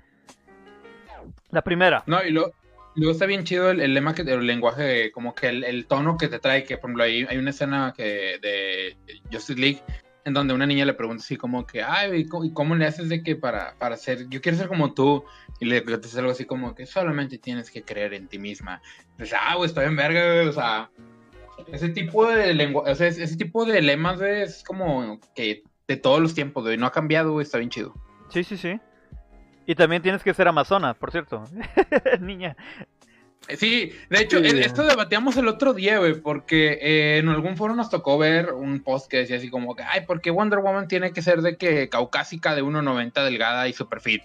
A: La primera.
C: No, y lo- luego está bien chido el, el lema que el lenguaje, como que el, el tono que te trae, que por ejemplo hay, hay una escena que de Justice League en donde una niña le pregunta así como que, ay, ¿y cómo, le haces de que para, para ser, yo quiero ser como tú? Y le contestas algo así como que solamente tienes que creer en ti misma. Pues, ah, güey, estoy en verga, o sea, ese tipo de lenguaje, o sea, ese, tipo de lemas, es como que de todos los tiempos, güey, no ha cambiado, güey, está bien chido.
A: Sí, sí, sí. Y también tienes que ser amazona, por cierto. [LAUGHS] Niña.
C: Eh, Sí, de hecho,
B: Sí.
C: e- esto debatíamos el otro día, güey, porque eh, en algún foro nos tocó ver un post que decía así como que, ay, ¿por qué Wonder Woman tiene que ser de que caucásica de 1.90 delgada y super fit?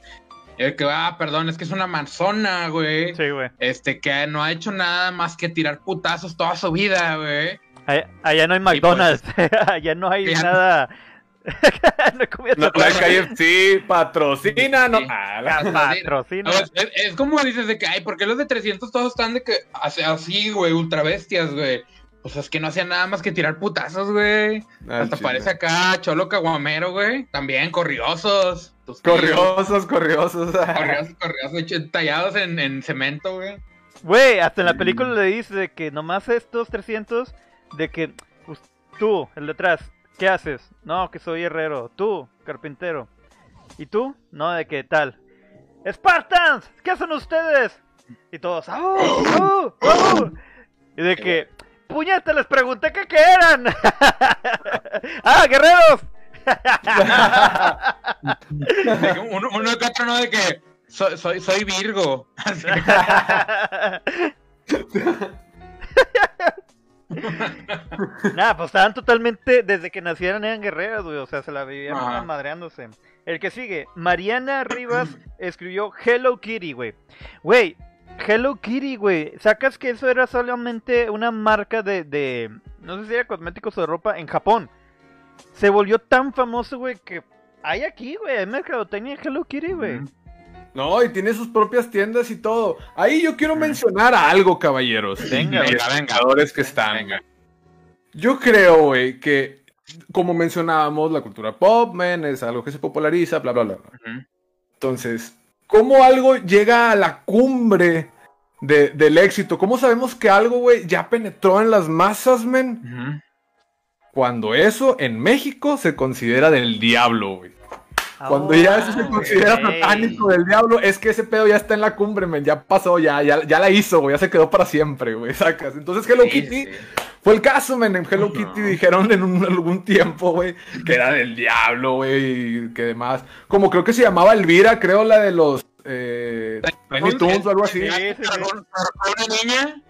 C: Y el que, ah, perdón, es que es una manzona, güey.
A: Sí, güey.
C: Este, que no ha hecho nada más que tirar putazos toda su vida, güey.
A: Allá, allá no hay
C: pues-
A: McDonald's. [LAUGHS] allá no hay nada. no [LAUGHS]
B: No, no hay
A: chatarra.
B: KFC, patrocina, no.
C: Sí.
B: Ah, la-
A: Patrocina.
C: Es, como dices de que, ay, ¿por qué los de 300 todos están de que así, así, güey, ultra bestias, güey? Pues es que no hacían nada más que tirar putazos, güey.
B: Ah,
C: Hasta
B: chile.
C: parece acá Cholo Caguamero, güey. También corriosos. Tus
B: Corriosos, corriosos.
C: tíos, Corriosos, [LAUGHS] corriosos, tallados en, en cemento, güey.
A: Güey, hasta en la película le dice de que nomás estos 300, de que pues, tú, el de atrás, ¿qué haces? No, que soy herrero. Tú, carpintero. ¿Y tú? No, de que tal. ¡Spartans! ¿Qué hacen ustedes? Y todos, ¡au! ¡au! ¡au! Y de que, ¡puñeta! Les pregunté que qué eran. [LAUGHS] ¡Ah, guerreros!
C: De [LAUGHS] uno, uno que otro, ¿no? De que soy, soy, soy Virgo. [LAUGHS]
A: Nada, pues estaban totalmente, desde que nacieron eran guerreros, güey, o sea, se la vivían
C: Ajá.
A: madreándose. El que sigue, Mariana Rivas [CLEARS THROAT] escribió Hello Kitty, güey. Güey, Hello Kitty, güey, sacas que eso era solamente una marca de, de, no sé si era cosméticos o de ropa en Japón. Se volvió tan famoso, güey, que hay aquí, güey, hay mercadotecnia de Hello Kitty, güey.
B: No, y tiene sus propias tiendas y todo. Ahí yo quiero mencionar algo, caballeros.
A: Venga,
C: venga, venga.
B: espectadores que están.
C: Venga.
B: Yo creo, güey, que como mencionábamos, la cultura pop, man, es algo que se populariza, bla, bla, bla. Entonces, ¿cómo algo llega a la cumbre de- del éxito? ¿Cómo sabemos que algo, güey, ya penetró en las masas, men? Cuando eso en México se considera del diablo, güey. Cuando
A: Ah,
B: ya eso se considera satánico del diablo, es que ese pedo ya está en la cumbre, men. Ya pasó, ya, ya, ya la hizo, güey. Ya se quedó para siempre, güey. Sacas. Entonces Hello
C: Sí,
B: Kitty
C: sí.
B: fue el caso, men. En Hello. Kitty dijeron en un- algún tiempo, güey, que era del diablo, güey. Y que demás. Como creo que se llamaba Elvira, creo la de los eh, Tiny Toons o algo así.
A: Sí, sí, sí.
C: ¿Con- con una niña?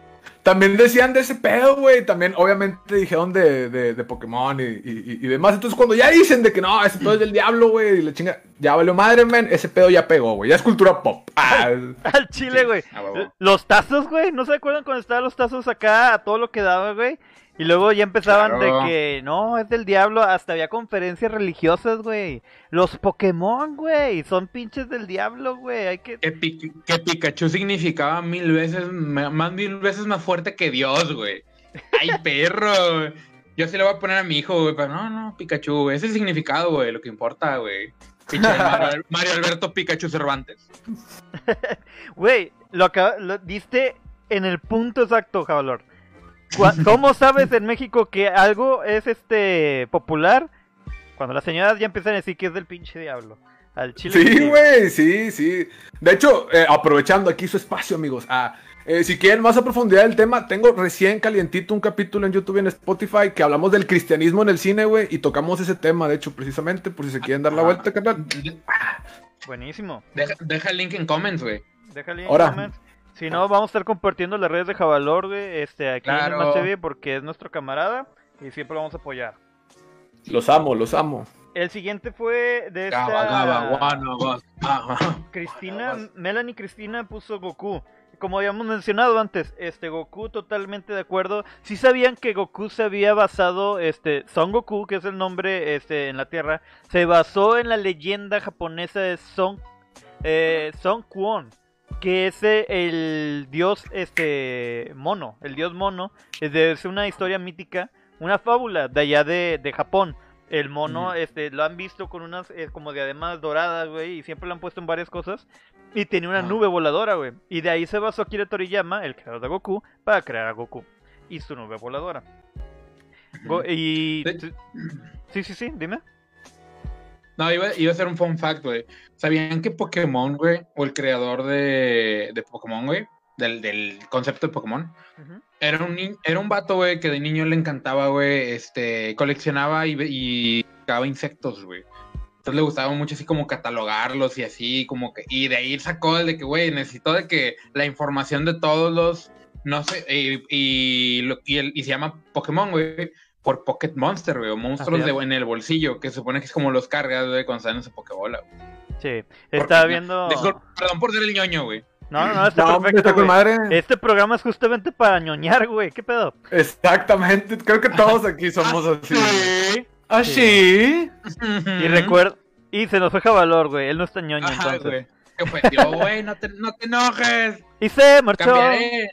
B: También decían de ese pedo, güey. También, obviamente, dijeron de, de, de Pokémon y, y- y demás. Entonces, cuando ya dicen de que no, ese pedo es del diablo, güey, y la chinga, ya valió madre, men, ese pedo ya pegó, güey. Ya es cultura pop. [LAUGHS] Ah,
A: Al chile,
C: Sí,
A: güey.
C: a huevo.
A: Los tazos, güey. ¿No se acuerdan cuando estaban los tazos acá a todo lo que daba, güey? Y luego ya empezaban
C: Claro.
A: de que no, es del diablo. Hasta había conferencias religiosas, güey. Los Pokémon, güey. Son pinches del diablo, güey. Hay que.
C: Que, Pi- que Pikachu significaba mil veces, más mil veces más fuerte que Dios, güey. ¡Ay, [LAUGHS] perro! Yo sí le voy a poner a mi hijo, güey, pero no, no, Pikachu, güey. Ese es el significado, güey, lo que importa, güey. Pinche [LAUGHS] Mario, Mario Alberto Pikachu Cervantes. [LAUGHS]
A: Güey, lo, lo diste en el punto exacto, Javalor. ¿Cómo sabes en México que algo es este popular? Cuando las señoras ya empiezan a decir que es del pinche diablo. Al chile.
B: sí, güey, sí, sí. De hecho, eh, aprovechando aquí su espacio, amigos. Ah, eh, si quieren más a profundidad del tema, tengo recién calientito un capítulo en YouTube y en Spotify que hablamos del cristianismo en el cine, güey, y tocamos ese tema, de hecho, precisamente, por si se quieren dar la
C: Ah.
B: vuelta, carnal.
A: Buenísimo.
C: Deja, deja el link en comments, güey.
A: Déjale en
B: Ahora.
A: comments. Si no, vamos a estar compartiendo las redes de Javalor, güey, este, aquí en
C: Claro.
A: TV porque es nuestro camarada y siempre lo vamos a apoyar.
B: Los amo, los amo.
A: El siguiente fue de esta
C: Gaba, gaba,
A: Cristina, Melanie Cristina puso Goku. Como habíamos mencionado antes, este Goku totalmente de acuerdo. Si sabían que Goku se había basado, este Son Goku, que es el nombre este en la Tierra, se basó en la leyenda japonesa de Son eh, Son Kwon, que es el dios este mono, el dios mono, es, de- es una historia mítica, una fábula de allá de, de Japón. El mono, este, lo han visto con unas eh, como diademas doradas, güey, y siempre lo han puesto en varias cosas. Y tenía una
C: Ah.
A: nube voladora, güey. Y de ahí se basó Akira Toriyama, el creador de Goku, para crear a Goku. Y su nube voladora. Go- y...
C: Sí.
A: Sí, sí, sí, dime.
C: No, iba, iba a ser un fun fact, güey. ¿Sabían que Pokémon, güey, o el creador de, de Pokémon, güey, del, del concepto de Pokémon, era un, era un vato, güey, que de niño le encantaba, güey, este, coleccionaba y, y insectos, güey. Entonces le gustaba mucho así como catalogarlos y así, como que, y de ahí sacó el de que, güey, necesito de que la información de todos los, no sé, y, y, y el- y se llama Pokémon, güey, por Pocket Monster, güey, o monstruos
A: Así
C: de, en el bolsillo, que se supone que es como los cargas, güey, cuando están en su Pokébola, güey.
A: Sí,
C: Porque-
A: estaba viendo...
C: Perdón por ser el ñoño, güey.
A: No, no, no, está [LAUGHS]
B: No,
A: perfecto,
B: está madre.
A: Este programa es justamente para ñoñar, güey. ¿Qué pedo?
B: Exactamente. Creo que todos aquí [LAUGHS] somos así.
C: Sí.
B: ¿Ah, sí?
A: Y recuerda... Y se nos fue valor, güey. Él no está ñoño,
C: Ajá,
A: entonces.
C: güey. ¿Qué ofendió, [LAUGHS] güey? No te, no te enojes.
A: Y se marchó.
C: Cambiaré.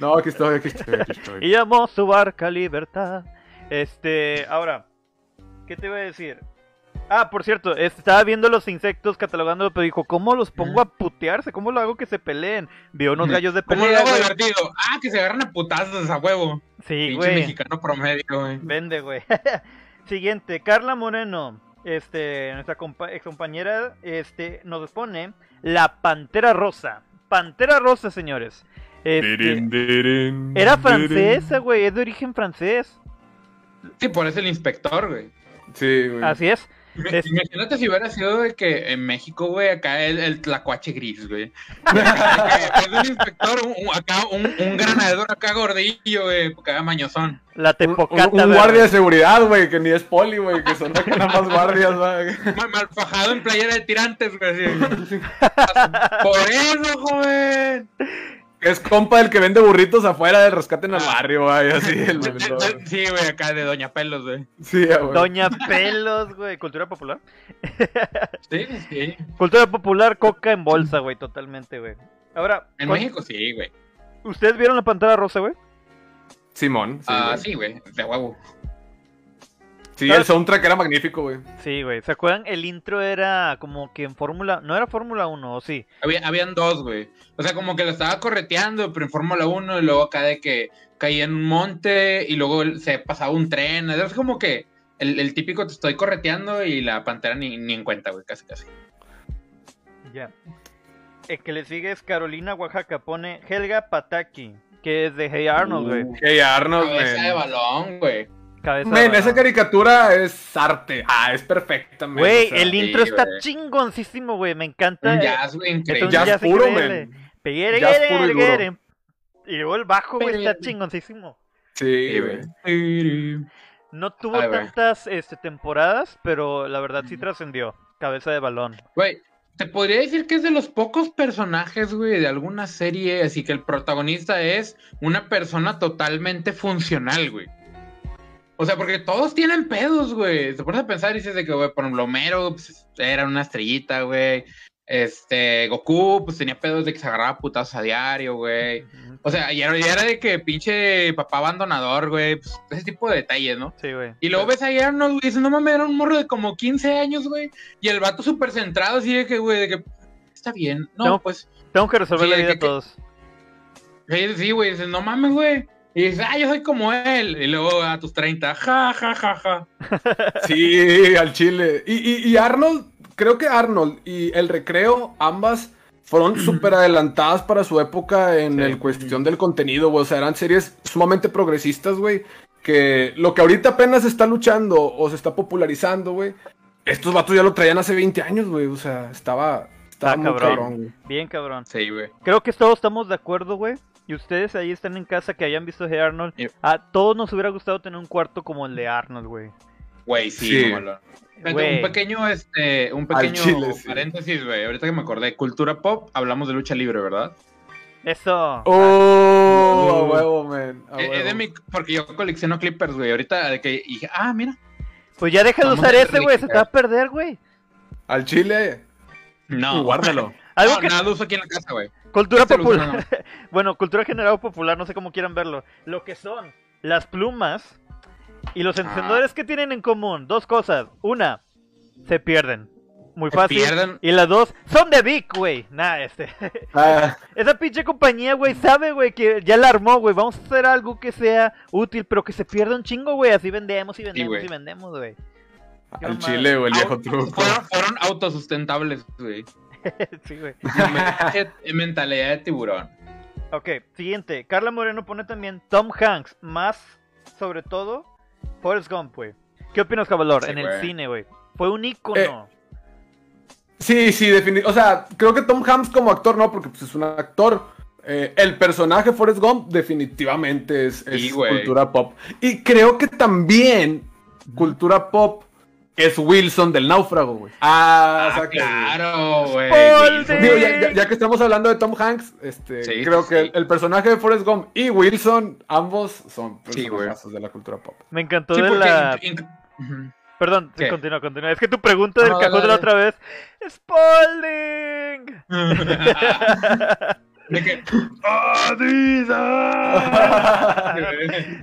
B: No, aquí estoy, aquí estoy, aquí estoy.
A: Y llamó su barca Libertad. Este, ahora, ¿qué te iba a decir? Ah, por cierto, estaba viendo los insectos catalogándolos, pero dijo, ¿cómo los pongo a putearse? ¿Cómo lo hago que se peleen? Vio unos gallos de
C: ¿Cómo lo
A: pelea,
C: hago
A: güey.
C: divertido? Ah, que se agarran a putazos a huevo.
A: Sí,
C: Pinche
A: güey.
C: mexicano promedio, güey.
A: Vende, güey. [LAUGHS] Siguiente, Carla Moreno, este, nuestra compa ex compañera, este, nos pone la Pantera Rosa. Pantera Rosa, señores. Este,
B: Dirin, dirin,
A: era francesa, güey, es de origen francés.
C: Sí, por eso el inspector, güey.
B: Sí, güey.
A: Así es.
C: Im-
A: Es-
C: Imagínate si hubiera sido de que en México, güey, acá el, el tlacuache gris, güey. [LAUGHS] es un inspector, un, acá un, un granador acá gordillo, güey, porque era mañozón.
A: La
B: Un,
A: tepocata.
B: un- guardia de seguridad, güey, que ni es poli, güey, que son acá nada más guardias, güey.
C: Mal, mal fajado en playera de tirantes, güey. [LAUGHS] Por eso, joven.
B: Es compa del que vende burritos afuera del rescate en el
C: Ah.
B: barrio, güey, [LAUGHS] así. El,
C: Sí, güey, acá de Doña Pelos, güey.
B: sí, güey.
A: Doña Pelos, güey. Cultura popular.
C: Sí, sí.
A: Cultura popular, coca en bolsa, güey. Totalmente, güey. Ahora,
C: En
A: ¿cuál-
C: México sí, güey.
A: ¿ustedes vieron la pantalla rosa, güey?
B: Simón. Sí,
C: Ah,
B: güey.
C: sí, güey, de huevo.
B: Sí, el soundtrack era magnífico, güey.
A: Sí, güey. ¿Se acuerdan? El intro era como que en Fórmula. No era Fórmula 1, ¿o sí?
C: Había, habían dos, güey. O sea, como que lo estaba correteando, pero en Fórmula 1 y luego acá de que caía en un monte y luego se pasaba un tren. Es como que el, el típico te estoy correteando y la pantera ni, ni en cuenta, güey, casi casi.
A: Ya. El que le sigue es Carolina Oaxaca. Pone Helga Pataki, que es de Hey Arnold, güey.
B: Hey, Arnold,
C: Cabeza de balón, güey.
A: Cabeza
B: Men, esa caricatura es arte. Ah, es perfecta, men.
A: Güey,
B: o sea,
A: el intro
C: sí,
A: está
C: güey.
A: chingoncísimo, güey. Me encanta.
C: Un
A: eh,
C: jazz, güey,
A: es un
C: increíble.
B: jazz puro, men. Y
A: luego el bajo, güey, está chingoncísimo.
B: Sí, güey.
A: No tuvo
C: Ay,
A: tantas este, temporadas, pero la verdad sí trascendió. Cabeza de balón.
C: Güey, te podría decir que es de los pocos personajes, güey, de alguna serie, así que el protagonista es una persona totalmente funcional, güey. O sea, porque todos tienen pedos, güey. Te pones a pensar y dices de que, güey, por ejemplo, Homero pues, era una estrellita, güey. Este, Goku, pues tenía pedos de que se agarraba putazos a diario, güey. O sea, y era, y era de que pinche papá abandonador, güey. Pues ese tipo de detalles, ¿no?
A: Sí, güey.
C: Y luego ves a Arnold, güey, dices, no mames, era un morro de como 15 años, güey. Y el vato súper centrado, así de que, güey, de que, está bien. No, pues,
A: Tengo que resolver
C: Sí,
A: la vida a todos.
C: sí, güey, dices, no mames, güey. Y dices, ah, yo soy como él. Y luego a tus 30, ja, ja, ja, ja. [LAUGHS]
B: Sí, al chile. Y, y- y Arnold, creo que Arnold y el recreo, ambas fueron [CLEARS THROAT] súper adelantadas para su época en
A: Sí.
B: el cuestión del contenido, güey. O sea, eran series sumamente progresistas, güey. Que lo que ahorita apenas se está luchando o se está popularizando, güey. Estos vatos ya lo traían hace 20 años, güey. O sea, estaba
A: Está
B: muy
A: cabrón. Bien, cabrón.
C: Sí, güey.
A: Creo que todos estamos de acuerdo, güey. Y ustedes ahí están en casa que hayan visto Hey Arnold.
C: Yep.
A: A todos nos hubiera gustado tener un cuarto como el de Arnold, güey.
C: Güey, sí,
A: Güey.
C: Un pequeño, este, un pequeño
B: chile,
C: paréntesis, güey. Ahorita que me acordé, cultura pop, hablamos de lucha libre, ¿verdad?
A: Eso.
B: Oh, a
C: Uh.
B: huevo, man. a
C: Eh, Es, de mi, porque yo colecciono clippers, güey. Ahorita de que y dije, ah, mira.
A: Pues ya deja de usar
C: a
A: ese, güey. Se te va a perder, güey.
B: Al chile.
C: No.
B: Guárdalo. [LAUGHS]
A: Algo
C: no,
A: que.
C: nada lo uso aquí en la casa, güey.
A: Cultura
C: Este uso
A: popular. [LAUGHS] bueno, cultura general popular, no sé cómo quieran verlo. Lo que son las plumas y los
C: Ah.
A: encendedores que tienen en común. Dos cosas. Una, se pierden. Muy
C: Se
A: fácil.
C: pierden.
A: Y las dos, son de Vic, güey. Nah, este. [LAUGHS]
B: Ah,
A: Esa pinche compañía, güey, sabe, güey, que ya la armó, güey. Vamos a hacer algo que sea útil, pero que se pierda un chingo, güey. Así vendemos y vendemos y vendemos, güey.
B: Al chile, güey, el viejo truco.
C: Fueron, fueron autosustentables, güey. [LAUGHS]
A: sí, güey.
C: Men- Mentalidad de tiburón.
A: Ok, siguiente. Carla Moreno pone también Tom Hanks, más sobre todo Forrest Gump, güey. ¿Qué opinas, Cabalor?
C: Sí,
A: en el cine, güey. Fue un ícono.
B: Sí, sí, definitivamente. O sea, creo que Tom Hanks como actor no, porque pues, es un actor. Eh, el personaje Forrest Gump definitivamente es, es
C: Sí, güey.
B: cultura pop. Y creo que también cultura pop es Wilson del náufrago, güey. Ah,
C: Ah,
B: o sea que-
C: claro, güey.
B: Digo, ya, ya- ya que estamos hablando de Tom Hanks, este,
C: Sí,
B: creo
C: sí,
B: que el, el personaje de Forrest Gump y Wilson, ambos son
C: Sí,
B: personajes de la cultura pop.
A: Me encantó
C: Sí,
A: de
C: porque
A: la...
C: in- in- Ujú.
A: Perdón, continúa, continúa. Es que tu pregunta del
C: No,
A: cajón de la otra vez... ¡Spalding! [LAUGHS] [LAUGHS] [LAUGHS]
C: De que-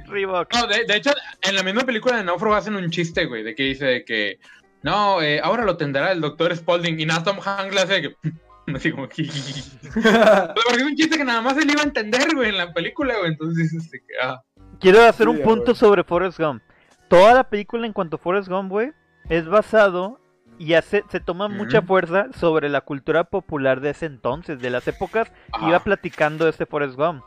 A: Reebok.
C: No, de, de hecho, en la misma película de Náufrago hacen un chiste, güey, de que dice de que no, eh, ahora lo tendrá el doctor Spalding y nada, Tom Hanks le hace que [LAUGHS] así como que [LAUGHS] porque es un chiste que nada más él iba a entender, güey, en la película, güey, entonces este que ah,
A: Quiero hacer un punto
B: güey.
A: sobre Forrest Gump. Toda la película en cuanto a Forrest Gump, güey, es basado y hace, se toma mucha fuerza sobre la cultura popular de ese entonces, de las épocas
C: Ajá.
A: iba platicando este Forrest Gump.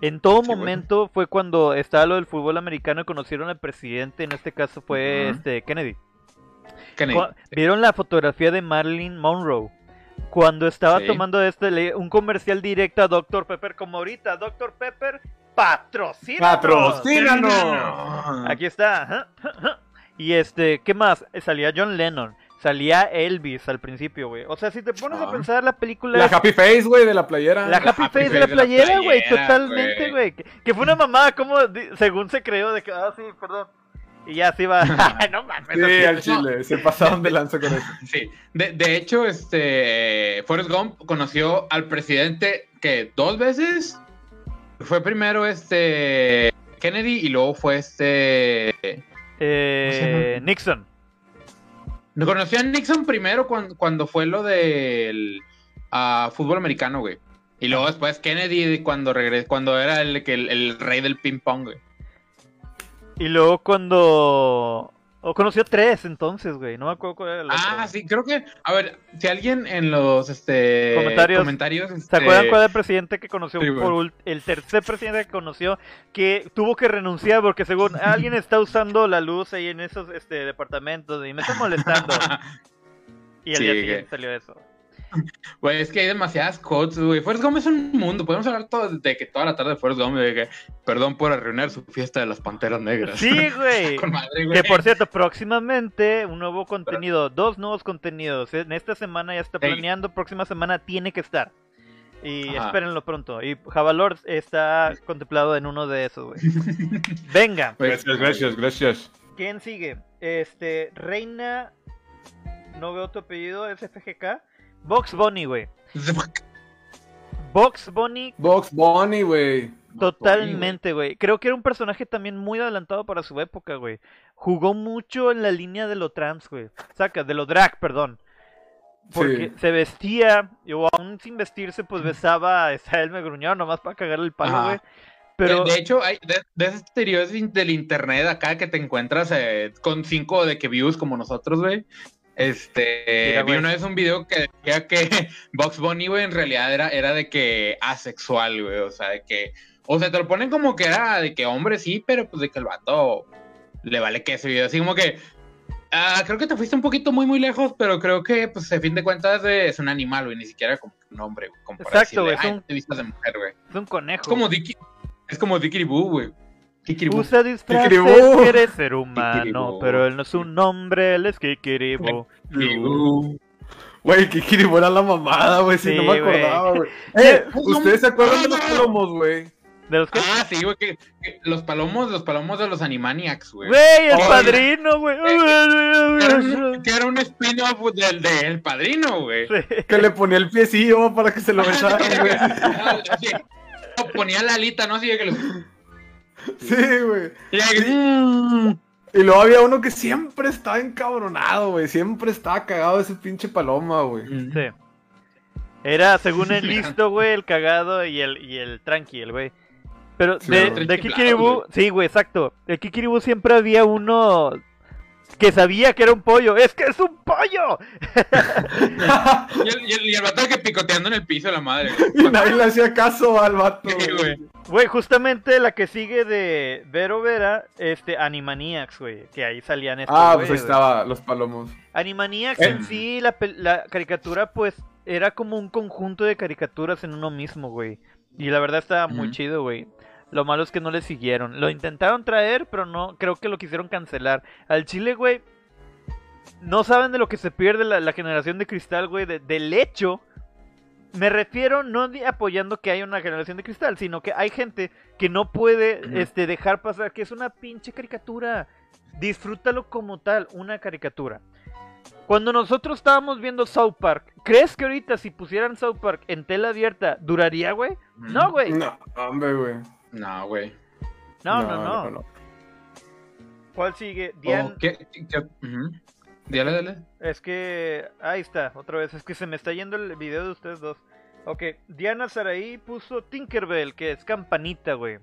A: En todo
C: Sí,
A: momento fue cuando estaba lo del fútbol americano y conocieron al presidente, en este caso fue este Kennedy.
C: Kennedy.
A: Vieron la fotografía de Marilyn Monroe. Cuando estaba
C: Sí.
A: tomando este un comercial directo a Dr. Pepper, como ahorita, Dr. Pepper.
B: ¡Patrocínanos!
C: No.
A: Aquí está. Y este, ¿qué más? Salía John Lennon, salía Elvis al principio, güey. O sea, si te pones a
C: Ah.
A: pensar, la película
B: La Happy Face, güey, de la playera.
A: la Happy
C: Happy
A: Face de la
C: Face de la
A: playera, güey, totalmente,
C: güey.
A: Que, que fue una mamada, como según se creó, de que, ah, sí, perdón. Y ya se iba. [LAUGHS] no mames.
B: Sí,
A: así.
B: al chile. Se pasaron de lanza con eso.
C: Sí, de, de hecho, este Forrest Gump conoció al presidente que dos veces. Fue primero este Kennedy y luego fue este.
A: Eh. Nixon.
C: No conoció a Nixon primero cuando, fue lo del ah, fútbol americano, güey. Y luego después Kennedy cuando regresó, cuando era el, el rey del ping pong, güey.
A: Y luego cuando. O conoció tres entonces, güey. No me acuerdo cuál era el.
C: Ah, sí, creo que. A ver, si alguien en los este,
A: Comentarios.
C: comentarios
A: ¿Se
C: este,
A: acuerdan cuál era el presidente que conoció?
C: sí, güey.
A: por ult- el tercer presidente que conoció que tuvo que renunciar porque según [LAUGHS] alguien está usando la luz ahí en esos este, departamentos y me está molestando. [LAUGHS] Y al
C: Sí,
A: día
C: que-
A: siguiente salió eso.
C: Güey, es que hay demasiadas quotes, güey. Forrest Gump es un mundo. Podemos hablar todo de que toda la tarde de Forrest Gump, de que perdón por arruinar su fiesta de las panteras negras.
A: Sí, [LAUGHS] güey.
C: Con madre, güey.
A: Que por cierto, próximamente un nuevo contenido, dos nuevos contenidos. En esta semana ya está
C: Ey.
A: planeando, próxima semana tiene que estar. Y
C: Ajá.
A: espérenlo pronto. Y Javalor está contemplado en uno de esos, güey. [LAUGHS] Venga,
C: Güey,
B: Gracias, gracias, gracias.
A: ¿quién sigue? Este, Reina. No veo tu apellido, es FGK. Box Bunny, güey. Box Bunny
B: Box Bunny, güey.
A: Totalmente, güey. Creo que era un personaje también muy adelantado para su época, güey. Jugó mucho en la línea de lo trans, güey. Saca, de lo drag, perdón. Porque
B: Sí.
A: se vestía, y o aún sin vestirse, pues besaba a Israel me gruñó nomás para cagarle el palo, güey. Pero
C: de, de hecho, hay de, de esos estereotipos in- del internet acá que te encuentras eh, con cinco de que views como nosotros, güey. Este,
A: Mira,
C: vi una vez un video que decía que [LAUGHS] Box Bunny, güey, en realidad era, era de que asexual, güey. O sea, de que, o sea, te lo ponen como que era de que hombre sí, pero pues de que el vato le vale que ese video. Así como que, ah, creo que te fuiste un poquito muy, muy lejos, pero creo que, pues, a fin de cuentas eh, es un animal, güey, ni siquiera como un hombre, güey. como para
A: Exacto, güey, es
C: "Ay,
A: un-
C: te vistas de mujer, güey.
A: es un conejo.
C: Es como Dicky, es como Dicky Boo, güey.
A: Usa disfraces,
B: Kikiribú.
A: quiere ser humano, pero él no es un nombre, él es Kikiribú.
B: Güey, que Kiribú era la mamada, güey. Si
A: Sí,
B: no me
A: güey.
B: acordaba, güey. [LAUGHS] Eh,
C: pues,
B: ¿ustedes se acuerdan de los
C: no.
B: plomos, güey?
A: ¿De los que?
C: Ah, sí, güey, que, que los palomos, los palomos de los Animaniacs, güey.
A: Güey, el
C: Oye.
A: padrino, güey.
C: Que era un- Que era un spin-off del de El Padrino, güey.
A: Sí.
B: Que le ponía el piecillo para que se lo besara, [LAUGHS] güey.
C: Ponía la alita, ¿no? Así que los...
B: Sí, güey.
C: y
B: luego había uno que siempre estaba encabronado, güey. Siempre estaba cagado ese pinche paloma, güey.
A: Sí. Era, según el listo, güey, el cagado y el, y el tranqui, el güey. Pero de, de
C: Blados,
A: sí, güey, exacto. De Kikiribú siempre había uno que sabía que era un pollo. ¡Es que es un pollo!
C: Y [LAUGHS] el, y el, y el vato que picoteando en el piso, la madre.
B: Y nadie le hacía caso al vato.
C: Sí,
B: güey.
C: güey.
A: Justamente la que sigue de Vero Vera, este, Animaniacs, güey. Que ahí salían estos
B: Ah, pues ahí
A: güey.
B: estaba, los palomos.
A: Animaniacs
C: Eh.
A: en sí, la, caricatura, pues, era como un conjunto de caricaturas en uno mismo, güey. Y la verdad estaba muy chido, güey. Lo malo es que no le siguieron. Lo intentaron traer, pero no, creo que lo quisieron cancelar. Al chile, güey, no saben de lo que se pierde la, la generación de cristal, güey. de- del hecho, me refiero no de apoyando que haya una generación de cristal, sino que hay gente que no puede este, dejar pasar que es una pinche caricatura. Disfrútalo como tal, una caricatura. Cuando nosotros estábamos viendo South Park, ¿crees que ahorita si pusieran South Park en tela abierta duraría, güey? No, güey.
B: No, hombre, güey.
C: No, güey.
A: No, no, no. ¿Cuál sigue? Dian...
C: Oh, ¿qué, qué- ujú. Dale, dale.
A: Es que. Ahí está, otra vez. Es que se me está yendo el video de ustedes dos. Ok, Diana Saraí puso Tinkerbell, que es campanita, güey.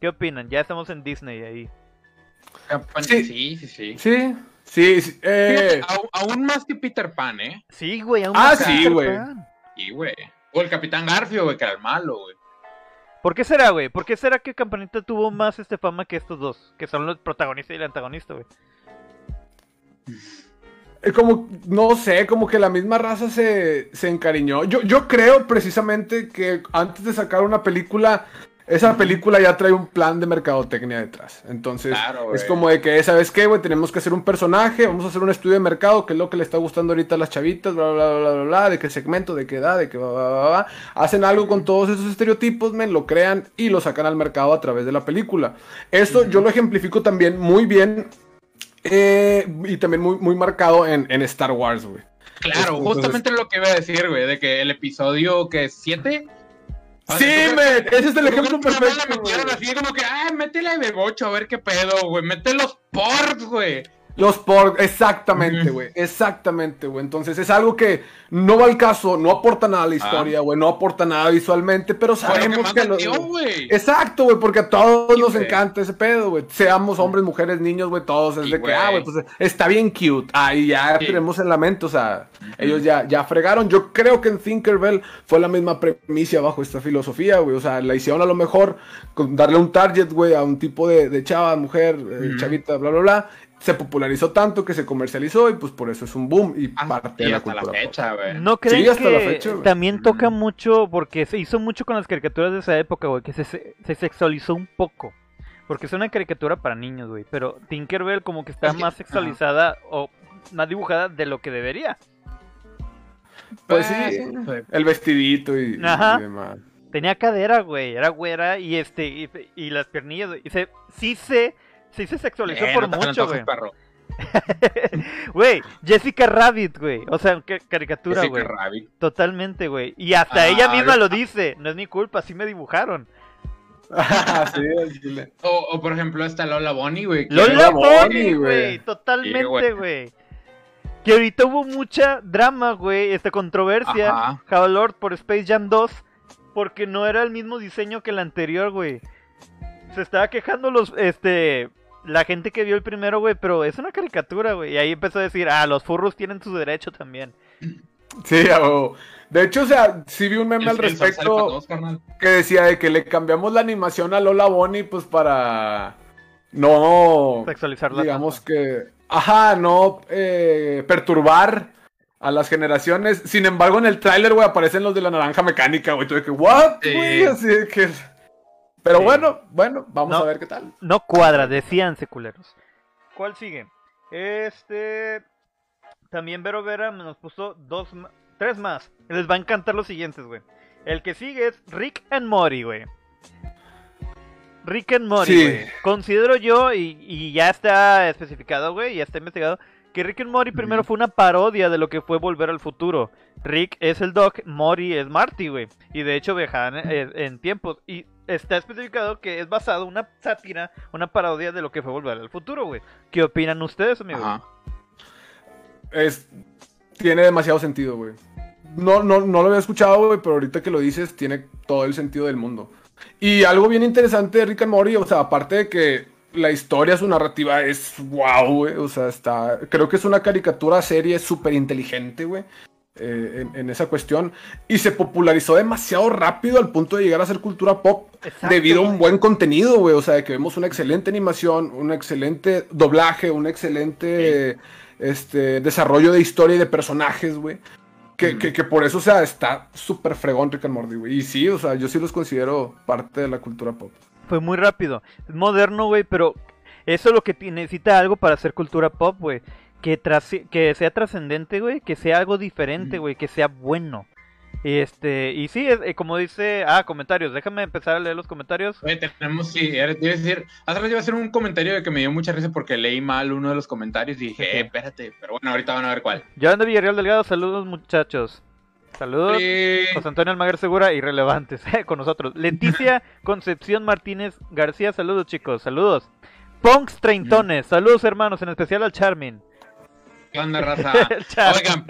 A: ¿Qué opinan? Ya estamos en Disney ahí.
C: Campan-
B: Sí.
C: Sí, sí, sí.
B: Sí, sí, sí. Eh,
C: aún más que Peter Pan, ¿eh?
A: Sí, güey, aún
B: Ah,
A: más
B: sí,
A: Peter
B: güey.
A: Pan.
C: Y, güey. O el Capitán Garfio, güey, que era el malo, güey.
A: ¿Por qué será, güey? ¿Por qué será que Campanita tuvo más este fama que estos dos? Que son los protagonistas y el antagonista, güey.
B: Es como, no sé, como que la misma raza se, se encariñó. Yo, yo creo precisamente que antes de sacar una película, esa película ya trae un plan de mercadotecnia detrás. Entonces,
C: Claro,
B: es como de que, ¿sabes qué, güey? Tenemos que hacer un personaje, vamos a hacer un estudio de mercado, qué es lo que le está gustando ahorita a las chavitas, bla, bla, bla, bla, bla, bla, de qué segmento, de qué edad, de qué, bla, bla, bla, bla. Hacen algo con todos esos estereotipos, men, lo crean y lo sacan al mercado a través de la película. Esto yo lo ejemplifico también muy bien eh, y también muy, muy marcado en, en Star Wars, güey.
C: Claro,
B: Entonces-
C: justamente lo que iba a decir, güey, de que el episodio que es 7.
B: Sí, men, ese es el ejemplo perfecto.
C: La
B: güey.
C: metieron así como que, ah, métele a Bebocho a ver qué pedo, güey. Mete los ports, güey.
B: Los por, exactamente, güey, exactamente, güey. Entonces es algo que no va al caso, no aporta nada a la
C: Ah.
B: historia, güey, no aporta nada visualmente, pero
C: que
B: sabemos
C: más
B: que... lo-
C: metió, güey.
B: Exacto, güey, porque a todos
C: Sí,
B: nos encanta ese pedo, güey. Seamos hombres, mujeres, niños, güey, todos. Es
C: Sí,
B: de que, ah, güey, pues está bien cute. Ahí ya
C: Sí.
B: tenemos el lamento, o sea, ellos ya, ya fregaron. Yo creo que en Tinkerbell fue la misma premisa bajo esta filosofía, güey. O sea, la hicieron a lo mejor con darle un target, güey, a un tipo de, de chava, mujer, eh, chavita, bla, bla, bla. Se popularizó tanto que se comercializó y pues por eso es un boom y
C: Ah,
B: parte
C: y
B: de la
C: hasta la
B: cultura. pop.
C: fecha, güey.
A: ¿No creen
B: hasta la
A: que
B: fecha, güey.
A: también toca
C: Ujú.
A: mucho, porque se hizo mucho con las caricaturas de esa época, güey, que se, se, se sexualizó un poco? Porque es una caricatura para niños, güey, pero Tinkerbell como que está
C: Es que-
A: más sexualizada o más dibujada de lo que debería.
B: Pues sí,
C: güey.
B: el vestidito y, y
A: Ajá.
B: demás.
A: Tenía cadera, güey, era güera y este y, y las piernillas, güey, y se sí se sí se sexualizó
C: Eh,
A: por
C: no
A: mucho, güey. [LAUGHS] Güey, Jessica Rabbit, güey. O sea, qué caricatura,
C: Jessica
A: güey.
C: Rabbit.
A: Totalmente, güey. Y hasta
C: Ah,
A: ella misma lo dice. No es mi culpa, así me dibujaron.
B: sí, al chile.
C: O, o, por ejemplo, esta Lola Bonnie, güey. que-
A: Lola
B: Lola Bunny,
A: Bunny,
B: güey.
A: güey. Totalmente,
C: güey.
A: Que ahorita hubo mucha drama, güey. Esta controversia.
C: Ajá.
A: Java Lord por Space Jam 2. Porque no era el mismo diseño que el anterior, güey. Se estaba quejando los, este, la gente que vio el primero, güey. Pero es una caricatura, güey. Y ahí empezó a decir, ah, los furros tienen su derecho también.
B: Sí, huevo. De hecho, o sea, sí vi un meme al
C: El-
B: respecto que decía de que le cambiamos la animación a Lola Bonnie, pues para no,
A: Sexualizarla.
B: digamos
A: tanto.
B: que, ajá, no eh, perturbar a las generaciones. Sin embargo, en el tráiler, güey, aparecen los de la naranja mecánica, güey. Tú de que, ¿what?
C: Sí.
B: güey? Así de que... Pero
A: Sí.
B: bueno, bueno, vamos
A: No.
B: a ver qué tal.
A: No cuadra, decían seculeros. ¿Cuál sigue? Este. También Vero Vera nos puso dos tres más. Les va a encantar los siguientes, güey. El que sigue es Rick and Morty, güey. Rick and Morty,
B: Sí.
A: güey. Considero yo, y, y ya está especificado, güey, ya está investigado, que Rick and Morty primero fue una parodia de lo que fue Volver al Futuro. Rick es el Doc, Morty es Marty, güey. Y de hecho viajaban en, en tiempos. Y está especificado que es basado en una sátira, una parodia de lo que fue Volver al Futuro, güey. ¿Qué opinan ustedes, amigos?
C: Ajá.
B: Es, tiene demasiado sentido, güey. No, no, no lo había escuchado, güey, pero ahorita que lo dices, tiene todo el sentido del mundo. Y algo bien interesante de Rick and Morty, o sea, aparte de que la historia, su narrativa es wow, güey. O sea, está. Creo que es una caricatura serie súper inteligente, güey. Eh, en, en esa cuestión. Y se popularizó demasiado rápido al punto de llegar a ser cultura pop.
A: Exacto,
B: debido a un buen contenido, güey. O sea, de que vemos una excelente animación, un excelente doblaje, un excelente este, desarrollo de historia y de personajes, güey. Que, que, que por eso, o sea, está súper fregón Rick and Morty, güey. Y sí, o sea, yo sí los considero parte de la cultura pop.
A: Fue muy rápido. Es moderno, güey, pero eso es lo que necesita algo para hacer cultura pop, güey. Que, sea trascendente, güey. Que sea algo diferente,
C: Ujú.
A: güey. Que sea bueno. Y este, y sí, es- eh, como dice, ah, comentarios, déjame empezar a leer los comentarios.
C: Oye, tenemos, sí, a decir, hace rato iba a hacer un comentario de que me dio mucha risa porque leí mal uno de los comentarios y dije, eh, espérate, pero bueno, ahorita van a ver cuál.
A: Yolanda Villarreal Delgado, saludos muchachos. Saludos.
C: Sí.
A: José Antonio Almaguer Segura, irrelevantes, [LAUGHS] con nosotros. [LAUGHS] Leticia Concepción Martínez García, saludos chicos, saludos. Punks Treintones, saludos hermanos, en especial al Charmin.
C: ¿Qué onda, [LAUGHS] raza? Oigan,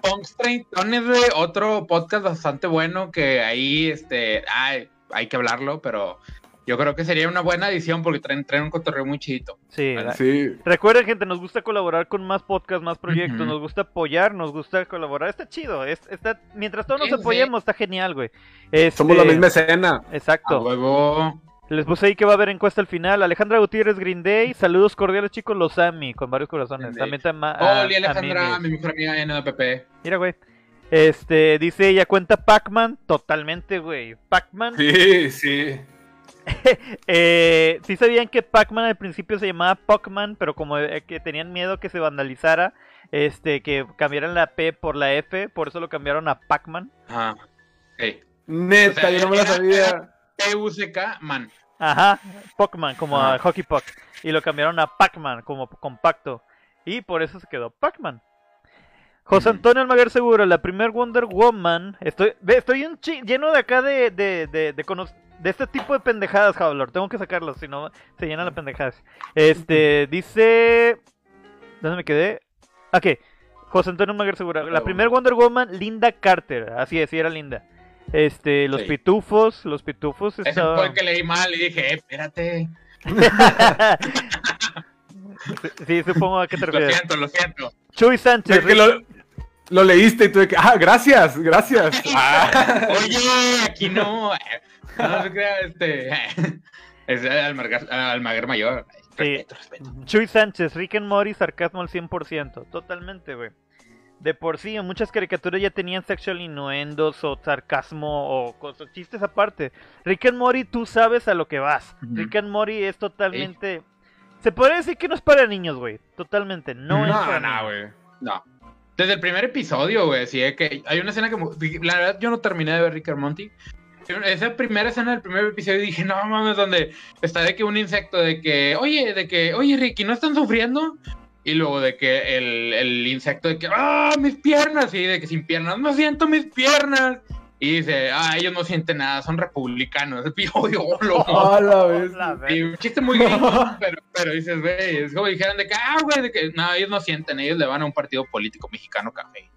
C: Punks Treintones, güey, otro podcast bastante bueno que ahí, este, ay, hay que hablarlo, pero yo creo que sería una buena edición porque traen, traen un cotorreo muy chidito.
A: Sí,
B: Sí.
A: recuerden gente, nos gusta colaborar con más podcasts, más proyectos, nos gusta apoyar, nos gusta colaborar, está chido, es- está, mientras todos nos
C: sí.
A: apoyemos, está genial, güey. Este,
B: Somos la misma escena.
C: A
A: Exacto. Les puse ahí que va a haber encuesta al final. Alejandra Gutiérrez Green Day, saludos cordiales chicos, los Ami, con varios corazones. También a-
C: Hola, Alejandra, mi mejor amiga de NPP.
A: Mira, güey. Este, dice ella, cuenta Pac-Man, totalmente, güey. Pac-Man.
B: Sí, sí. [LAUGHS]
A: Eh, sí sabían que Pac-Man al principio se llamaba Pac-Man, pero como eh, que tenían miedo que se vandalizara, este, que cambiaran la P por la F, por eso lo cambiaron a Pac-Man.
C: Ajá. Ok.
B: Neta,
C: O sea,
B: yo no me la sabía.
C: P-U-C-K, man.
A: Ajá, Pac-Man, como a. Hockey Puck. Y lo cambiaron a Pac-Man, como compacto. Y por eso se quedó Pac-Man. José. Antonio Almaguer Seguro, la primer Wonder Woman. Estoy, estoy un chi- lleno de acá de, de, de, de, de este tipo de pendejadas, Javalor. Tengo que sacarlos, si no se llenan las pendejadas. Este, dice. ¿Dónde me quedé? Ok, José Antonio Almaguer Seguro. La primer Wonder Woman, Linda Carter. Así es, sí era Linda. Este, los
C: Sí.
A: pitufos, los pitufos
C: Ese
A: estaban-
C: fue el que leí mal y dije, eh, espérate. [LAUGHS]
A: sí, supongo a qué te
C: Lo
A: refieres.
C: siento, lo siento.
A: Chuy Sánchez.
B: Que lo, lo leíste y tuve que. Ah, gracias, gracias. [LAUGHS] Ah.
C: Oye, aquí no. No se crea, este. [LAUGHS] Es Almaguer, Almaguer Mayor. Respeto, respeto.
A: Chuy Sánchez, Rick and Morty, sarcasmo al 100%. Totalmente, güey. De por sí, en muchas caricaturas ya tenían sexual innuendos o sarcasmo o cosas, chistes aparte. Rick and Morty, tú sabes a lo que vas. Rick and Morty es totalmente... Se podría decir que no es para niños, güey. Totalmente. No, es para
B: No, güey.
C: No. Desde el primer episodio, güey, sí, es que hay una escena que, la verdad, yo no terminé de ver Rick and Monty. Esa primera escena del primer episodio dije, no mames, donde está de que un insecto, de que, oye, de que, oye, Ricky, ¿no están sufriendo? Y luego de que el, el insecto de que, ¡ah, mis piernas! Y de que sin piernas, no siento mis piernas. Y dice, ah, ellos no sienten nada, son republicanos. [LAUGHS] Y yo, yo, loco. [LAUGHS]
B: A la vez.
A: La
C: Y
A: verga.
C: un chiste muy gringo, [LAUGHS] pero, pero dices, güey, es como dijeran de que, ah, güey, de que, no, ellos no sienten, ellos le van a un partido político mexicano café.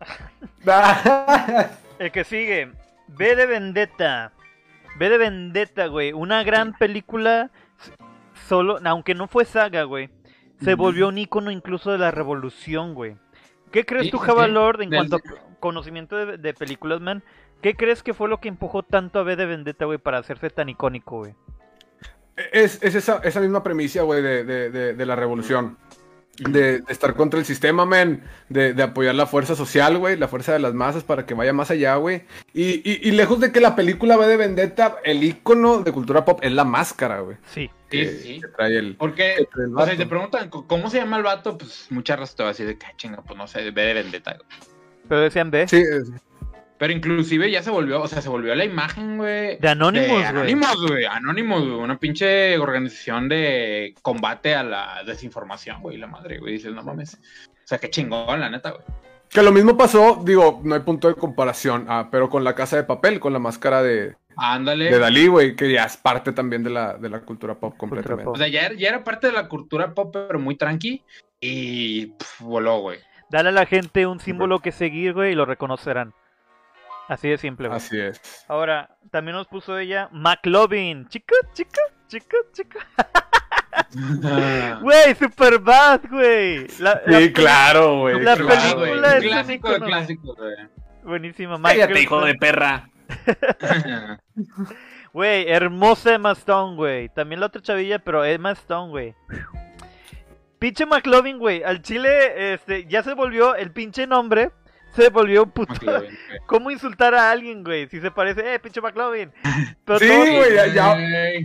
A: El que sigue, V de Vendetta. V de Vendetta, güey. Una gran película. Solo, aunque no fue saga, güey. Se volvió un icono incluso de la revolución, güey. ¿Qué crees
C: Sí,
A: tú, Java. Lord, en
C: Del-
A: cuanto a conocimiento de, de películas, man? ¿Qué crees que fue lo que empujó tanto a V de Vendetta, güey, para hacerse tan icónico, güey?
B: Es, es esa, esa misma premisa, güey, de, de- de- de la revolución. De, de estar contra el sistema, men. De, de apoyar la fuerza social, güey. La fuerza de las masas para que vaya más allá, güey. Y, y- y lejos de que la película va de Vendetta, el icono de cultura pop es la máscara, güey.
A: Sí.
C: Sí,
B: que-
C: sí, sí.
B: que trae el,
C: Porque,
B: que trae el
C: o sea, si te preguntan cómo se llama el vato, pues muchas veces te va a decir de que, "Ah, chinga, pues no sé, ve de vendetta. güey".
A: Pero decían V.
B: Sí, es-
C: Pero inclusive ya se volvió, o sea, se volvió la imagen, güey.
A: De Anonymous,
C: de
A: güey.
C: Anonymous, güey. Anonymous, güey. Una pinche organización de combate a la desinformación, güey. La madre, güey. Dices, no mames. O sea, qué chingón, la neta, güey.
B: Que lo mismo pasó, digo, no hay punto de comparación, ah, pero con la casa de papel, con la máscara de,
C: Ándale.
B: de Dalí, güey, que ya es parte también de la, de la cultura pop completamente.
A: pop.
C: O sea, ya, era- ya era parte de la cultura pop, pero muy tranqui. Y pf, voló, güey.
A: Dale a la gente un símbolo que seguir, güey, y lo reconocerán. Así de simple, güey.
B: Así es.
A: Ahora, también nos puso ella McLovin. Chica, chica, chica, chica. Güey, Superbad, güey. La, la-
B: Sí, claro, güey.
A: La
B: claro.
A: Película
C: güey,
A: es un
C: clásico de
A: ícono,
C: clásicos, güey.
A: Buenísima.
D: Cállate,
A: Michael
D: hijo de perra. [LAUGHS]
A: Güey, hermosa Emma Stone, güey. También la otra chavilla, pero Emma Stone, güey. Pinche McLovin, güey. Al chile, este, ya se volvió el pinche nombre. Se volvió un puto.
C: McLovin. [LAUGHS]
A: ¿Cómo insultar a alguien, güey? Si se parece, eh, pinche McLovin. Pero
B: Sí,
A: todo-
B: güey, ya,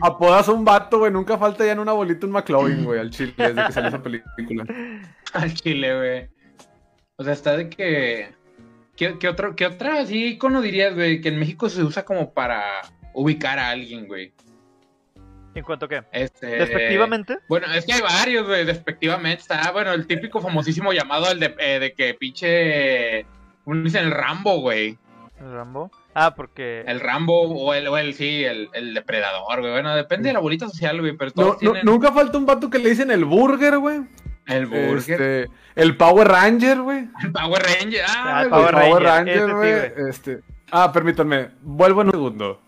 B: apodas a un vato, güey. Nunca falta ya en una bolita un McLovin, güey, al chile, desde que salió esa película. [LAUGHS]
C: Al chile, güey. O sea, está de que. ¿Qué, qué otro, qué otra así icono dirías, güey? Que en México se usa como para ubicar a alguien, güey.
A: ¿En cuanto a qué?
C: Este,
A: ¿Despectivamente?
C: Bueno, es que hay varios, güey, despectivamente. Está, bueno, el típico famosísimo llamado el de, eh, de que pinche. ¿Cómo dicen? El Rambo, güey.
A: ¿El Rambo? Ah, porque.
C: El Rambo o el, o el sí, el, el depredador, güey. Bueno, depende de la bolita social, güey, pero todos
B: no-
C: tienen
B: nunca falta un vato que le dicen el burger, güey.
C: el burger,
B: Este, el Power Ranger, güey.
C: el Power Ranger. Ah,
A: Ah, el. Power
B: El Power
A: Ranger,
B: este. Ah, permítanme, vuelvo en un segundo.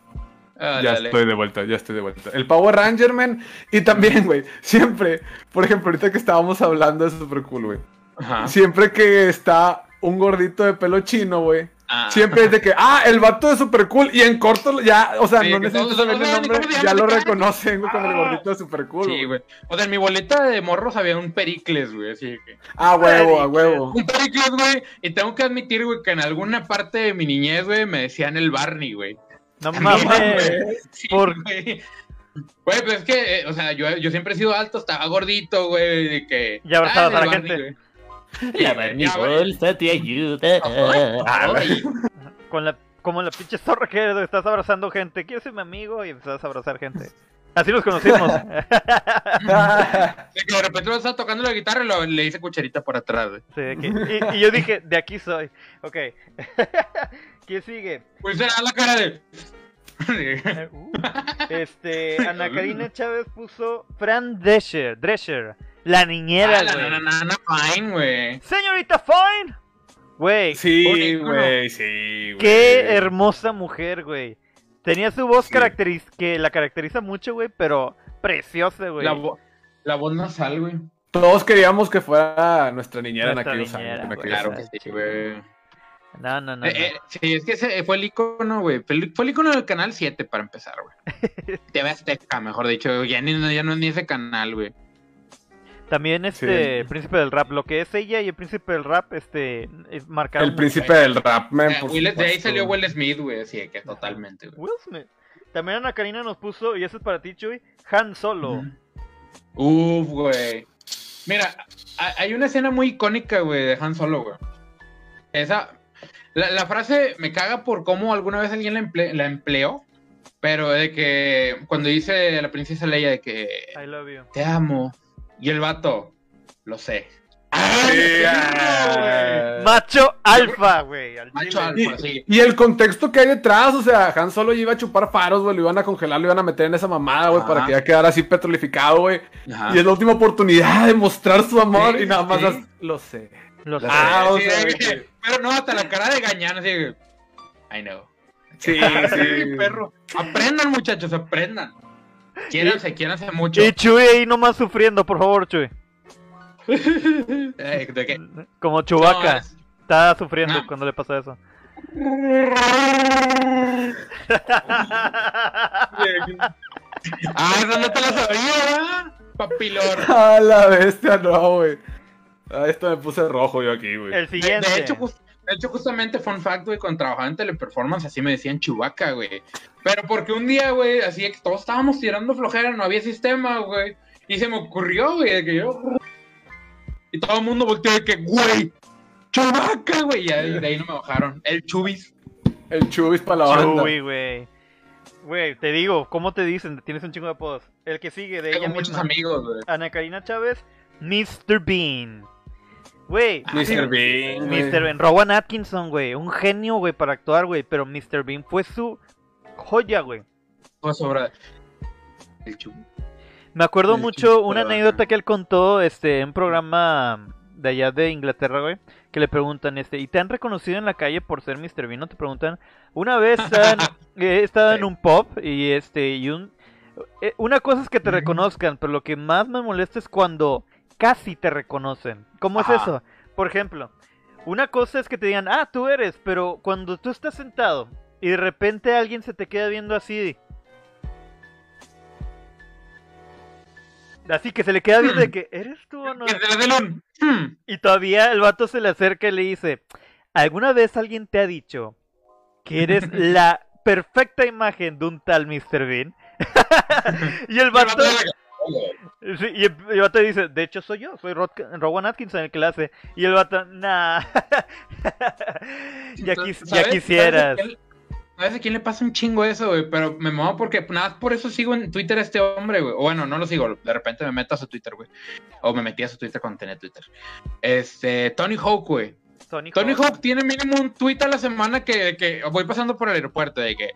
C: Ah,
B: ya
C: dale.
B: estoy de vuelta, ya estoy de vuelta. El Power Ranger, man. Y también, güey, siempre, por ejemplo, ahorita que estábamos hablando de Super Cool, güey.
C: Ajá.
B: Siempre que está un gordito de pelo chino, güey.
C: Ah.
B: Siempre es de que, ah, el vato de Super Cool. Y en corto, ya, o sea,
C: Sí,
B: no necesito saber el nombre, ya lo reconocen güey, con el
C: Ah.
B: gordito de Super Cool.
C: Sí,
B: güey.
C: O sea, en mi boleta de morros había un Pericles, güey, así que...
B: Ah, huevo, a huevo.
C: Un Pericles, güey, y tengo que admitir, güey, que en alguna parte de mi niñez, güey, me decían el Barney, güey.
A: No mames.
C: güey. [LAUGHS] Sí,
A: Por-
C: güey. Güey, pues es que, eh, o sea, yo, yo siempre he sido alto, estaba gordito, güey, de que...
A: Ya abrazabas a la
C: Barney,
A: gente.
C: güey.
D: La bolsa te ayuda.
C: Ay,
A: Con la, como la pinche zorra que eres, estás abrazando gente. ¿Quieres ser mi amigo? Y empezás a abrazar gente. Así los conocimos.
C: de que de repente lo estaba tocando la guitarra y lo- le hice cucharita por atrás.
A: Sí, y, y yo dije, de aquí soy. Ok. [LAUGHS] ¿Quién sigue?
C: Pues era la cara de...
A: Uh. [LAUGHS] Este, Ana Karina Chávez puso Fran Drescher, Drescher, la niñera,
C: Ah, la
A: güey.
C: nana fine, güey.
A: Señorita Fine. Güey,
B: Sí, güey, sí, güey.
A: qué hermosa mujer, güey. Tenía su voz
B: Sí.
A: caracteriz que la caracteriza mucho, güey, pero preciosa, güey.
C: La, vo- la voz nasal, güey.
B: Todos queríamos que fuera nuestra niñera
A: Nuestra
B: en aquellos
A: niñera,
B: años.
A: güey.
C: Claro que sí, güey.
A: No, no, no.
C: Eh,
A: no.
C: eh, sí, es que ese fue el icono, güey. Fue el, fue el icono del canal 7 para empezar, güey. [LAUGHS] TV Azteca, mejor dicho. Ya, ni, ya no es ni ese canal, güey.
A: También este
B: Sí.
A: el príncipe del rap, lo que es ella y el príncipe del rap, este, es marcaron
B: El príncipe del rap, man.
C: Eh, Will- de ahí salió Will Smith, güey. Así que totalmente, güey.
A: Will Smith. También Ana Karina nos puso, y eso es para ti, Chuy, Han Solo.
C: Uf, güey. Mira, ha- hay una escena muy icónica, güey, de Han Solo, güey. Esa. La, la frase me caga por cómo alguna vez alguien la, emple- la empleó. Pero de que cuando dice la princesa Leia de que
A: I love you.
C: te amo. Y el vato, lo sé.
B: Sí,
C: ¡Ay,
B: ah.
A: Macho alfa, güey.
C: Macho alfa, sí.
B: Y el contexto que hay detrás, o sea, Han Solo iba a chupar faros, güey, lo iban a congelar, lo iban a meter en esa mamada, güey, para que ya quedara así petrificado, güey. Y es la última oportunidad de mostrar su amor
C: Sí,
B: y nada más
C: sí.
B: lo sé.
A: Lo sé.
B: Ah, o sea, que-
C: pero no, hasta la cara de gañán, así que. I know. [LAUGHS]
B: Sí, sí.
C: perro. Aprendan, muchachos, aprendan. Quiéranse, quiéranse mucho.
A: Y Chuy ahí nomás sufriendo, por favor, Chuy.
C: Eh, de que-
A: Como Chubaca.
C: No, es-
A: Estaba sufriendo
C: No.
A: cuando le pasó eso.
C: Ah, esa no te la sabía. Papilor.
B: A la bestia, no, güey. Ah, esto me puse rojo yo aquí, güey.
A: El siguiente.
C: de hecho, jus- de hecho, justamente, fun fact, güey, cuando trabajaba en teleperformance, así me decían Chubaca, güey. Pero porque un día, güey, así que todos estábamos tirando flojera, no había sistema, güey. Y se me ocurrió, güey, de que yo. Y todo el mundo volteó de que, güey, Chubaca, güey. Y ya de ahí no me bajaron. El Chubis.
B: El chubis para la banda.
A: Güey. Güey, te digo, ¿cómo te dicen? Tienes un chingo de apodos. El que sigue de
C: Tengo
A: ella
C: muchos
A: misma.
C: amigos, güey.
A: Ana Karina Chávez, Mr. Bean. Güey,
B: Mr. Bean.
A: Mr. Bean. Rowan Atkinson, güey. Un genio, güey, para actuar, güey. Pero Mr. Bean fue su joya, güey.
C: Fue sobre el.
A: Me acuerdo
C: El
A: mucho una anécdota que él contó este, en un programa de allá de Inglaterra, güey. Que le preguntan, este, ¿y te han reconocido en la calle por ser Mr. Bean? ¿No te preguntan? Una vez estaba en, [LAUGHS] eh, estaba en un pub y este, y un, eh, una cosa es que te reconozcan, pero lo que más me molesta es cuando casi te reconocen. ¿Cómo es eso? Por ejemplo, una cosa es que te digan, ah, tú eres, pero cuando tú estás sentado y de repente alguien se te queda viendo así. Así que se le queda viendo de que, [CLEARS THROAT] ¿eres tú o no? Y todavía el vato se le acerca y le dice, ¿alguna vez alguien te ha dicho que eres [LAUGHS] la perfecta imagen de un tal Mr. Bean? [LAUGHS] y el vato... Sí, y el, el vato dice, de hecho soy yo, soy Rod- Rowan Atkinson el que la hace. Y el vato, nah. ya, quis- ya quisieras.
C: ¿Sabes a quién- ¿Sabes a quién le pasa un chingo eso, güey? Pero me mola porque nada, por eso sigo en Twitter a este hombre, güey. O bueno, no lo sigo, de repente me meto a su Twitter, güey. O me metí a su Twitter cuando tenía Twitter. Este, Tony Hawk, güey.
A: Tony,
C: Tony
A: Hawk.
C: Hawk tiene mínimo un tweet a la semana que, que voy pasando por el aeropuerto de que,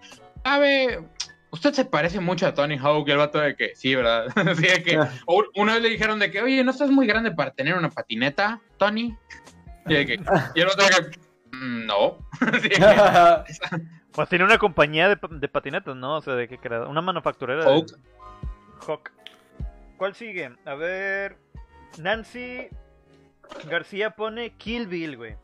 C: sabe, usted se parece mucho a Tony Hawk y el vato de que, sí, ¿verdad? [LAUGHS] Así de que, o una vez le dijeron de que, oye, ¿no estás muy grande para tener una patineta, Tony? Y, de que, y el vato de que, "Mm, no. [LAUGHS] De que, [LAUGHS]
A: Pues tiene una compañía de, pa- de patinetas, ¿no? O sea, de qué crea- Una manufacturera. de-
C: Hawk.
A: Hawk. ¿Cuál sigue? A ver. Nancy García pone Kill Bill, güey.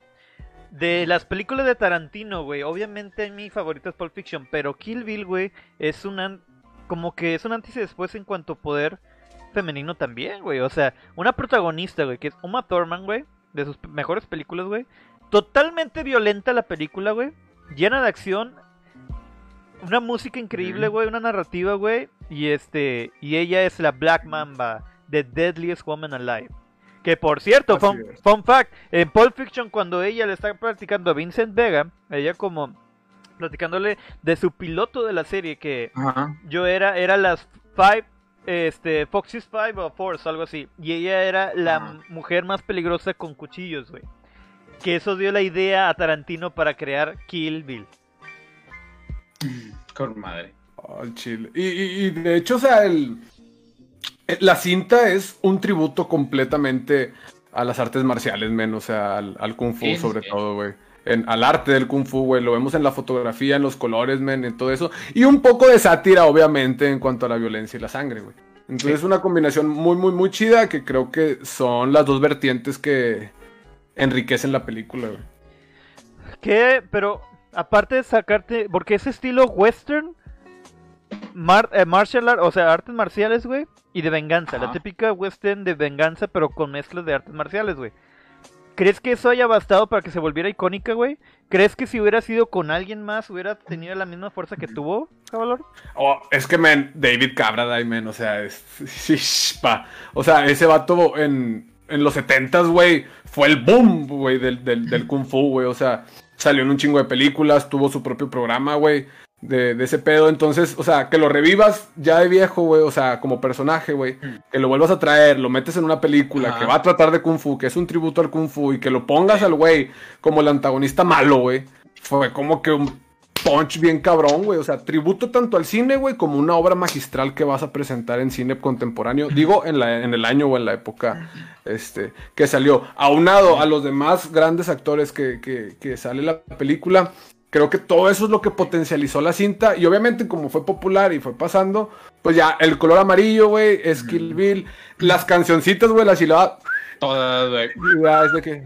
A: De las películas de Tarantino, güey. Obviamente mi favorita es Pulp Fiction. Pero Kill Bill, güey, es un. an- Como que es un antes y después en cuanto a poder femenino también, güey. O sea, una protagonista, güey, que es Uma Thurman, güey. De sus mejores películas, güey. Totalmente violenta la película, güey. Llena de acción. Una música increíble, güey. Una narrativa, güey. Y este. Y ella es la Black Mamba. The Deadliest Woman Alive. Que por cierto, fun, fun fact, en Pulp Fiction cuando ella le está platicando a Vincent Vega, ella como platicándole de su piloto de la serie que yo era era las five este Foxy's Five o Force algo así y ella era la mujer más peligrosa con cuchillos, güey. Que eso dio la idea a Tarantino para crear Kill Bill.
C: Con madre.
B: Al chile. Y, y- y de hecho, o sea, el, la cinta es un tributo completamente a las artes marciales, men, o sea, al, al kung fu
C: Sí,
B: sobre
C: sí.
B: todo, güey. En- al arte del kung fu, güey. Lo vemos en la fotografía, en los colores, men, en todo eso. Y un poco de sátira, obviamente, en cuanto a la violencia y la sangre, güey. Entonces es una combinación muy, muy, muy chida que creo que son las dos vertientes que enriquecen la película, güey.
A: Que, pero aparte de sacarte, porque ese estilo western, mar- eh, martial art, o sea, artes marciales, güey, y de venganza, la típica western de venganza, pero con mezclas de artes marciales, güey. ¿Crees que eso haya bastado para que se volviera icónica, güey? ¿Crees que si hubiera sido con alguien más hubiera tenido la misma fuerza que tuvo, Cavalor?
B: Oh, es que, men, David Cabra, men, o sea, es. sí, pa. O sea, ese vato en, en los 70s, güey, fue el boom, güey, del, del, del Kung Fu, güey. O sea, salió en un chingo de películas, tuvo su propio programa, güey, de, de ese pedo. Entonces, o sea, que lo revivas ya de viejo, güey, o sea, como personaje, güey. Que lo vuelvas a traer, lo metes en una película
C: Ajá.
B: que va a tratar de Kung Fu, que es un tributo al Kung Fu, y que lo pongas al güey como el antagonista malo, güey. Fue como que un punch bien cabrón, güey. O sea, tributo tanto al cine, güey, como una obra magistral que vas a presentar en cine contemporáneo. Digo, en, la, en el año o en la época este, que salió. Aunado a los demás grandes actores que, que, que sale la película. Creo que todo eso es lo que potencializó la cinta. Y obviamente, como fue popular y fue pasando, pues ya el color amarillo, güey, es Kill Bill. Las cancioncitas, güey, la silaba.
C: Todas, güey.
B: Es de que.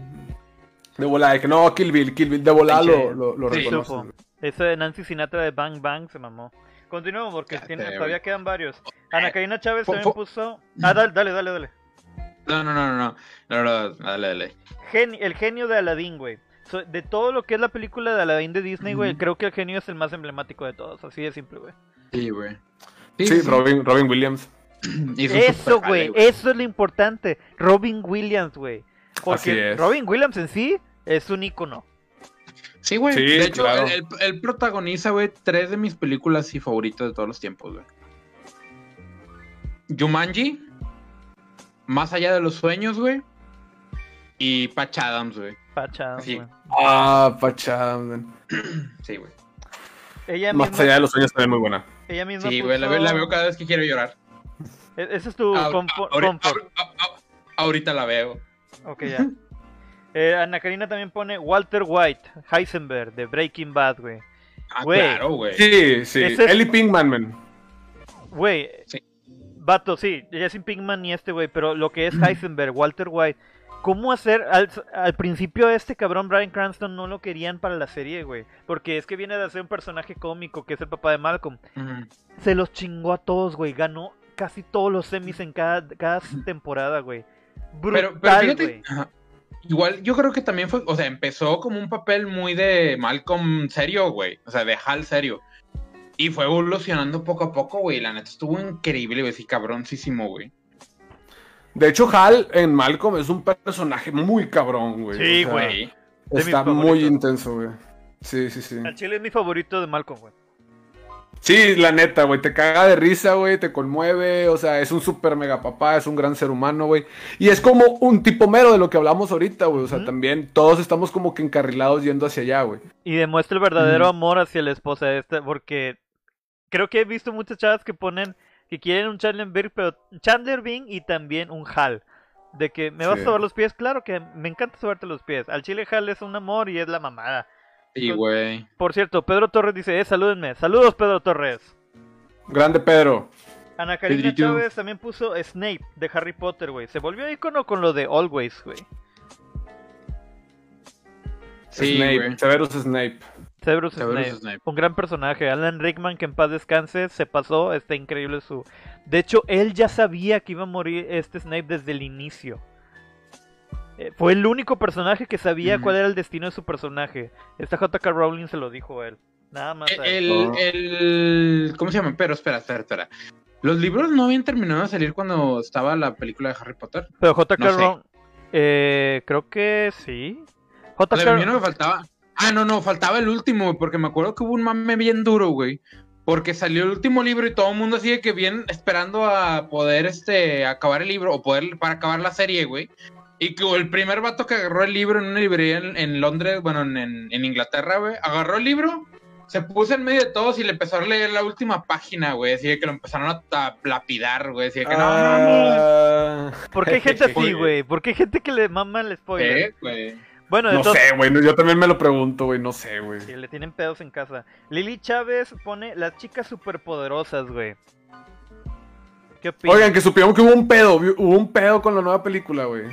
B: De volada, de que no, Kill Bill, Kill Bill, de volada
C: Sí,
B: lo, lo, lo
C: sí.
B: güey.
A: Ese de Nancy Sinatra de Bang Bang se mamó. Continuamos porque tiene- todavía quedan varios. Ana Karina Chávez también puso... Ah, dale, dale, dale. dale.
C: No, no, no, no, no. No, no, dale, dale.
A: El genio de Aladdin, güey. So- de todo lo que es la película de Aladdin de Disney, güey, creo que el genio es el más emblemático de todos. Así de simple, güey.
C: Sí, güey.
B: Sí, Robin, Robin Williams. [CLEARS THROAT]
A: Eso, güey. Eso es lo importante. Robin Williams, güey.
B: Así
A: Porque
B: es.
A: Robin Williams en sí es un ícono.
C: Sí, güey.
B: Sí,
C: de hecho,
B: claro.
C: él, él- él protagoniza, güey, tres de mis películas y favoritas de todos los tiempos, güey. Jumanji, Más allá de los sueños, güey. Y Patch Adams, güey. Sí.
A: güey.
B: Ah, pachada, man. [CLEARS THROAT]
C: Sí, güey.
A: Ella
B: Más
A: misma,
B: allá de los sueños también muy buena.
A: ella misma
C: Sí, güey, la, veo-
A: puso-
C: la veo cada vez que quiero llorar.
A: E- Ese es tu
C: Ahor-
A: confort.
C: ahori-
A: confort.
C: ahor- ahor- ahor- ahorita la veo.
A: Ok, ya. [LAUGHS] Eh, Ana Karina también pone Walter White, Heisenberg, de Breaking Bad, güey.
C: Ah,
A: Güey.
C: claro, güey.
B: Sí, sí.
A: Ese es-
B: Ellie Pinkman, man.
A: Güey.
C: Sí.
A: Vato, sí, Jesse Pinkman y este güey, pero lo que es [CLEARS THROAT] Heisenberg, Walter White. ¿Cómo hacer? Al, al principio este cabrón Brian Cranston no lo querían para la serie, güey. Porque es que viene de hacer un personaje cómico que es el papá de Malcolm. Se los chingó a todos, güey. Ganó casi todos los semis en cada, cada temporada, güey. Brutal,
C: Pero, pero fíjate,
A: güey.
C: ajá, igual yo creo que también fue, o sea, empezó como un papel muy de Malcolm serio, güey, o sea, de Hal serio. Y fue evolucionando poco a poco, güey, la neta estuvo increíble, güey, sí, cabroncísimo, güey.
B: De hecho, Hal en Malcolm es un personaje muy cabrón, güey.
A: Sí,
B: O sea,
A: güey.
B: Está muy intenso, güey. Sí, sí, sí.
A: Al chile es mi favorito de Malcolm, güey.
B: Sí, la neta, güey, te caga de risa, güey, te conmueve, o sea, es un super mega papá, es un gran ser humano, güey. Y es como un tipo mero de lo que hablamos ahorita, güey, o sea, también todos estamos como que encarrilados yendo hacia allá, güey.
A: Y demuestra el verdadero
C: Ujú.
A: amor hacia la esposa de esta, porque creo que he visto muchas chavas que ponen que quieren un Chandler Bing, pero Chandler Bing y también un Hal. De que me vas
B: Sí.
A: a sobar los pies, claro que me encanta sobarte los pies. Al chile Hal es un amor y es la mamada.
C: Sí, güey.
A: Por cierto, Pedro Torres dice, eh, salúdenme. Saludos, Pedro Torres.
B: Grande Pedro.
A: Ana Karina. Chávez también puso Snape de Harry Potter, güey. Se volvió icono con lo de Always, güey.
C: Sí,
B: Snape,
C: güey.
B: Severus Snape.
A: Severus
C: Severus
A: Snape.
C: Snape.
A: Un gran personaje. Alan Rickman, que en paz descanse, se pasó. Está increíble su. De hecho, él ya sabía que iba a morir este Snape desde el inicio. Eh, Fue el único personaje que sabía cuál era el destino de su personaje. Esta JK Rowling se lo dijo a él. Nada más. a él.
C: El,
B: Oh.
C: el, ¿cómo se llama? Pero espera, espera, espera. Los libros no habían terminado de salir cuando estaba la película de Harry Potter.
A: Pero JK
C: no.
A: Rowling. Eh, creo que sí.
C: O
A: JK
C: sea, a mí no me faltaba. Ah, no, no, faltaba el último, porque me acuerdo que hubo un mame bien duro, güey. Porque salió el último libro y todo el mundo sigue que bien esperando a poder este acabar el libro o poder para acabar la serie, güey. Y que el primer vato que agarró el libro en una librería en, en Londres, bueno, en, Inglaterra, güey, agarró el libro, se puso en medio de todos y le empezó a leer la última página, güey. Así que lo empezaron a lapidar, güey. Así que no, mames.
B: Ah,
A: ¿Por qué hay gente así, [LAUGHS] güey? ¿Por qué hay gente que le mama el spoiler?
C: Eh, güey.
A: Bueno,
B: No
A: entonces.
B: sé, güey, yo también me lo pregunto, güey, no sé, güey.
A: Sí, le tienen pedos en casa. Lili Chávez pone las chicas superpoderosas, güey. ¿Qué opinas?
B: Oigan, que supieron que hubo un pedo, hubo un pedo con la nueva película, güey.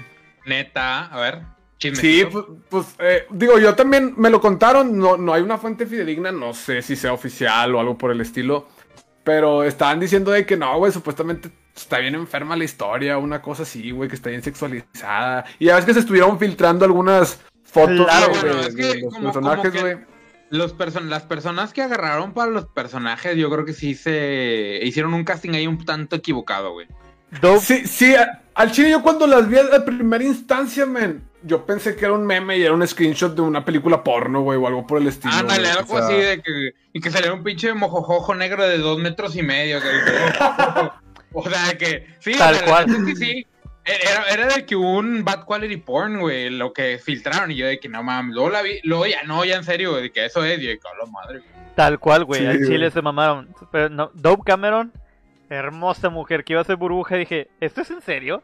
C: Neta, a ver.
B: Sí,
C: chismecito.
B: pues, pues, eh, digo, yo también me lo contaron, no, no hay una fuente fidedigna, no sé si sea oficial o algo por el estilo, pero estaban diciendo de que no, güey, supuestamente está bien enferma la historia, una cosa así, güey, que está bien sexualizada. Y ya ves que se estuvieron filtrando algunas fotos
A: Claro,
B: de,
C: bueno,
B: de-
C: es
B: de
C: que
B: los
C: como-
B: personajes, güey.
C: Los person las personas que agarraron para los personajes, yo creo que sí se hicieron un casting ahí un tanto equivocado, güey.
B: Sí, sí, al chile yo cuando las vi a primera instancia, man, yo pensé que era un meme y era un screenshot de una película porno, güey, o algo por el estilo.
C: Ándale,
B: o
C: algo
B: sea-
C: así de que. Y que saliera un pinche mojojojo negro de dos metros y medio. que- [LAUGHS] o sea que. Sí,
A: Tal
C: o sea,
A: cual.
C: que sí. Era, era de que hubo un bad quality porn, güey, lo que filtraron. Y yo de que no mames. Luego la vi, luego ya no, ya en serio, güey, de que eso es. Y yo de que, a la madre, güey.
A: Tal cual, güey.
B: Sí,
A: al chile
B: güey.
A: se mamaron. Pero no, Dope Cameron, hermosa mujer que iba a ser burbuja. Dije, ¿esto es en serio?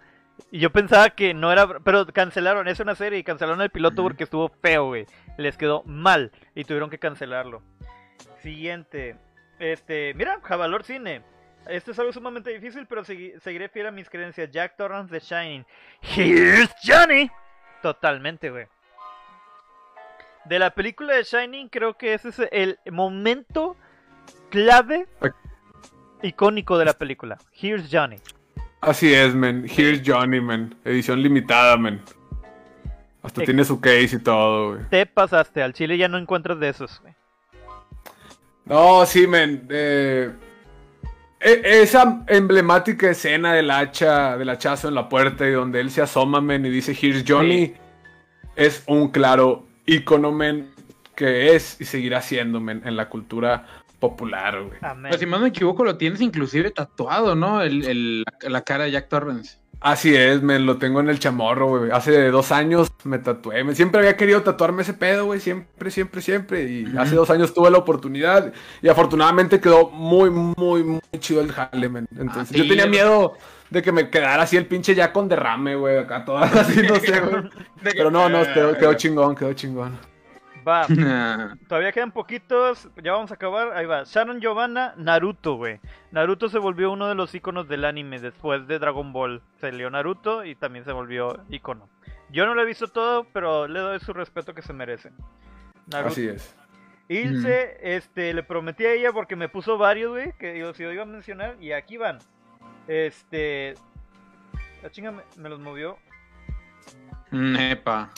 A: Y yo pensaba que no era. Pero cancelaron, es una serie y cancelaron el piloto porque estuvo feo, güey. Les quedó mal y tuvieron que cancelarlo. Siguiente. Este, mira, Javalor Cine. Esto es algo sumamente difícil, pero segui- seguiré fiel a mis creencias. Jack Torrance de Shining. Here's Johnny. Totalmente, güey. De la película de Shining, creo que ese es el momento clave icónico de la película. Here's Johnny.
B: Así es, man. Here's Johnny, man. Edición limitada, man. Hasta
A: Ex-
B: tiene su case y todo, güey.
A: Te pasaste, al chile ya no encuentras de esos, güey.
B: No, sí, eh, e- esa emblemática escena del hacha, del hachazo en la puerta y donde él se asoma, man, y dice Here's Johnny, es un claro icono, man, que es y seguirá siendo, man, en la cultura popular, güey.
A: Amén.
C: Pues si más me equivoco, lo tienes inclusive tatuado, ¿no? El, el- la cara de Jack Torrance.
B: Así es, me lo tengo en el chamorro, güey. Hace dos años me tatué. Me- Siempre había querido tatuarme ese pedo, güey. Siempre, siempre, siempre. Y hace dos años tuve la oportunidad. Y afortunadamente quedó muy, muy, muy chido el jale, man. Entonces,
C: Ah,
B: yo
C: sí,
B: tenía miedo de que me quedara así el pinche ya con derrame, güey. Acá todas así, no sé, güey. [LAUGHS] Pero no, no, quedó, quedó chingón, quedó chingón.
A: Va, [LAUGHS] todavía quedan poquitos, ya vamos a acabar, ahí va. Sharon Giovanna, Naruto, güey. Naruto se volvió uno de los iconos del anime después de Dragon Ball. Salió Naruto y también se volvió icono. Yo no lo he visto todo, pero le doy su respeto que se merece. Naruto.
B: Así es.
A: Ilse, este, le prometí a ella porque me puso varios, güey, que digo, si lo iba a mencionar, y aquí van. Este. La chinga me, me los movió.
C: Nepa.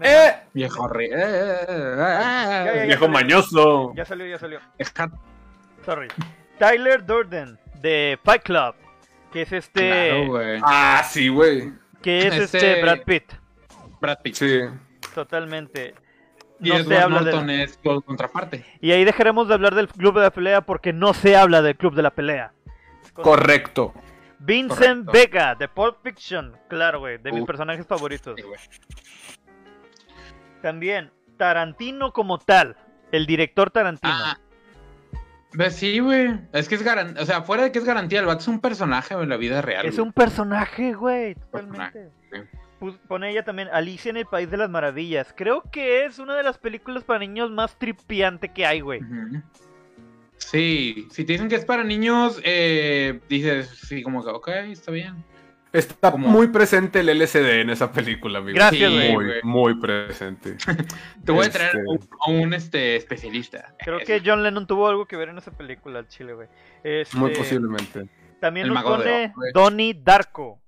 B: ¡Eh!
C: Viejo re... eh, eh, eh, eh,
A: Ya, ya, ya.
B: Viejo mañoso.
A: Ya salió, ya salió.
C: Está
A: Sorry. Tyler Durden, de Fight Club. Que es este.
C: claro.
B: Ah, sí, güey.
A: que es
C: Este-
A: este Brad Pitt.
C: Brad Pitt.
B: Sí.
A: Totalmente.
C: Y
A: No se habla de.
C: Es contraparte.
A: Y ahí dejaremos de hablar del club de la pelea porque no se habla del club de la pelea.
B: Correcto.
A: Vincent
C: Correcto.
A: Vega, de Pulp Fiction. Claro, güey, de mis personajes favoritos.
C: Sí, güey.
A: También, Tarantino como tal. El director Tarantino.
C: Ah, pues sí, güey. Es que es garantía. O sea, fuera de que es garantía, el vato es un personaje en la vida real.
A: es
C: güey.
A: un personaje, güey. Totalmente.
C: Personaje,
A: Pone ella también Alicia en el País de las Maravillas. Creo que es una de las películas para niños más tripiante que hay, güey.
C: Ujú. Sí, si te dicen que es para niños, eh, dices, sí, como que, ok, está bien.
B: Está muy presente el LCD en esa película, amigo.
A: Gracias,
C: Sí,
A: güey.
B: Muy, muy presente. [LAUGHS]
C: Te voy
B: Este-
C: a traer un- a un este, especialista.
A: Creo que John Lennon tuvo algo que ver en esa película, al chile, güey. Este,
B: Muy posiblemente.
A: También
C: El
A: nos pone. Donnie Darko.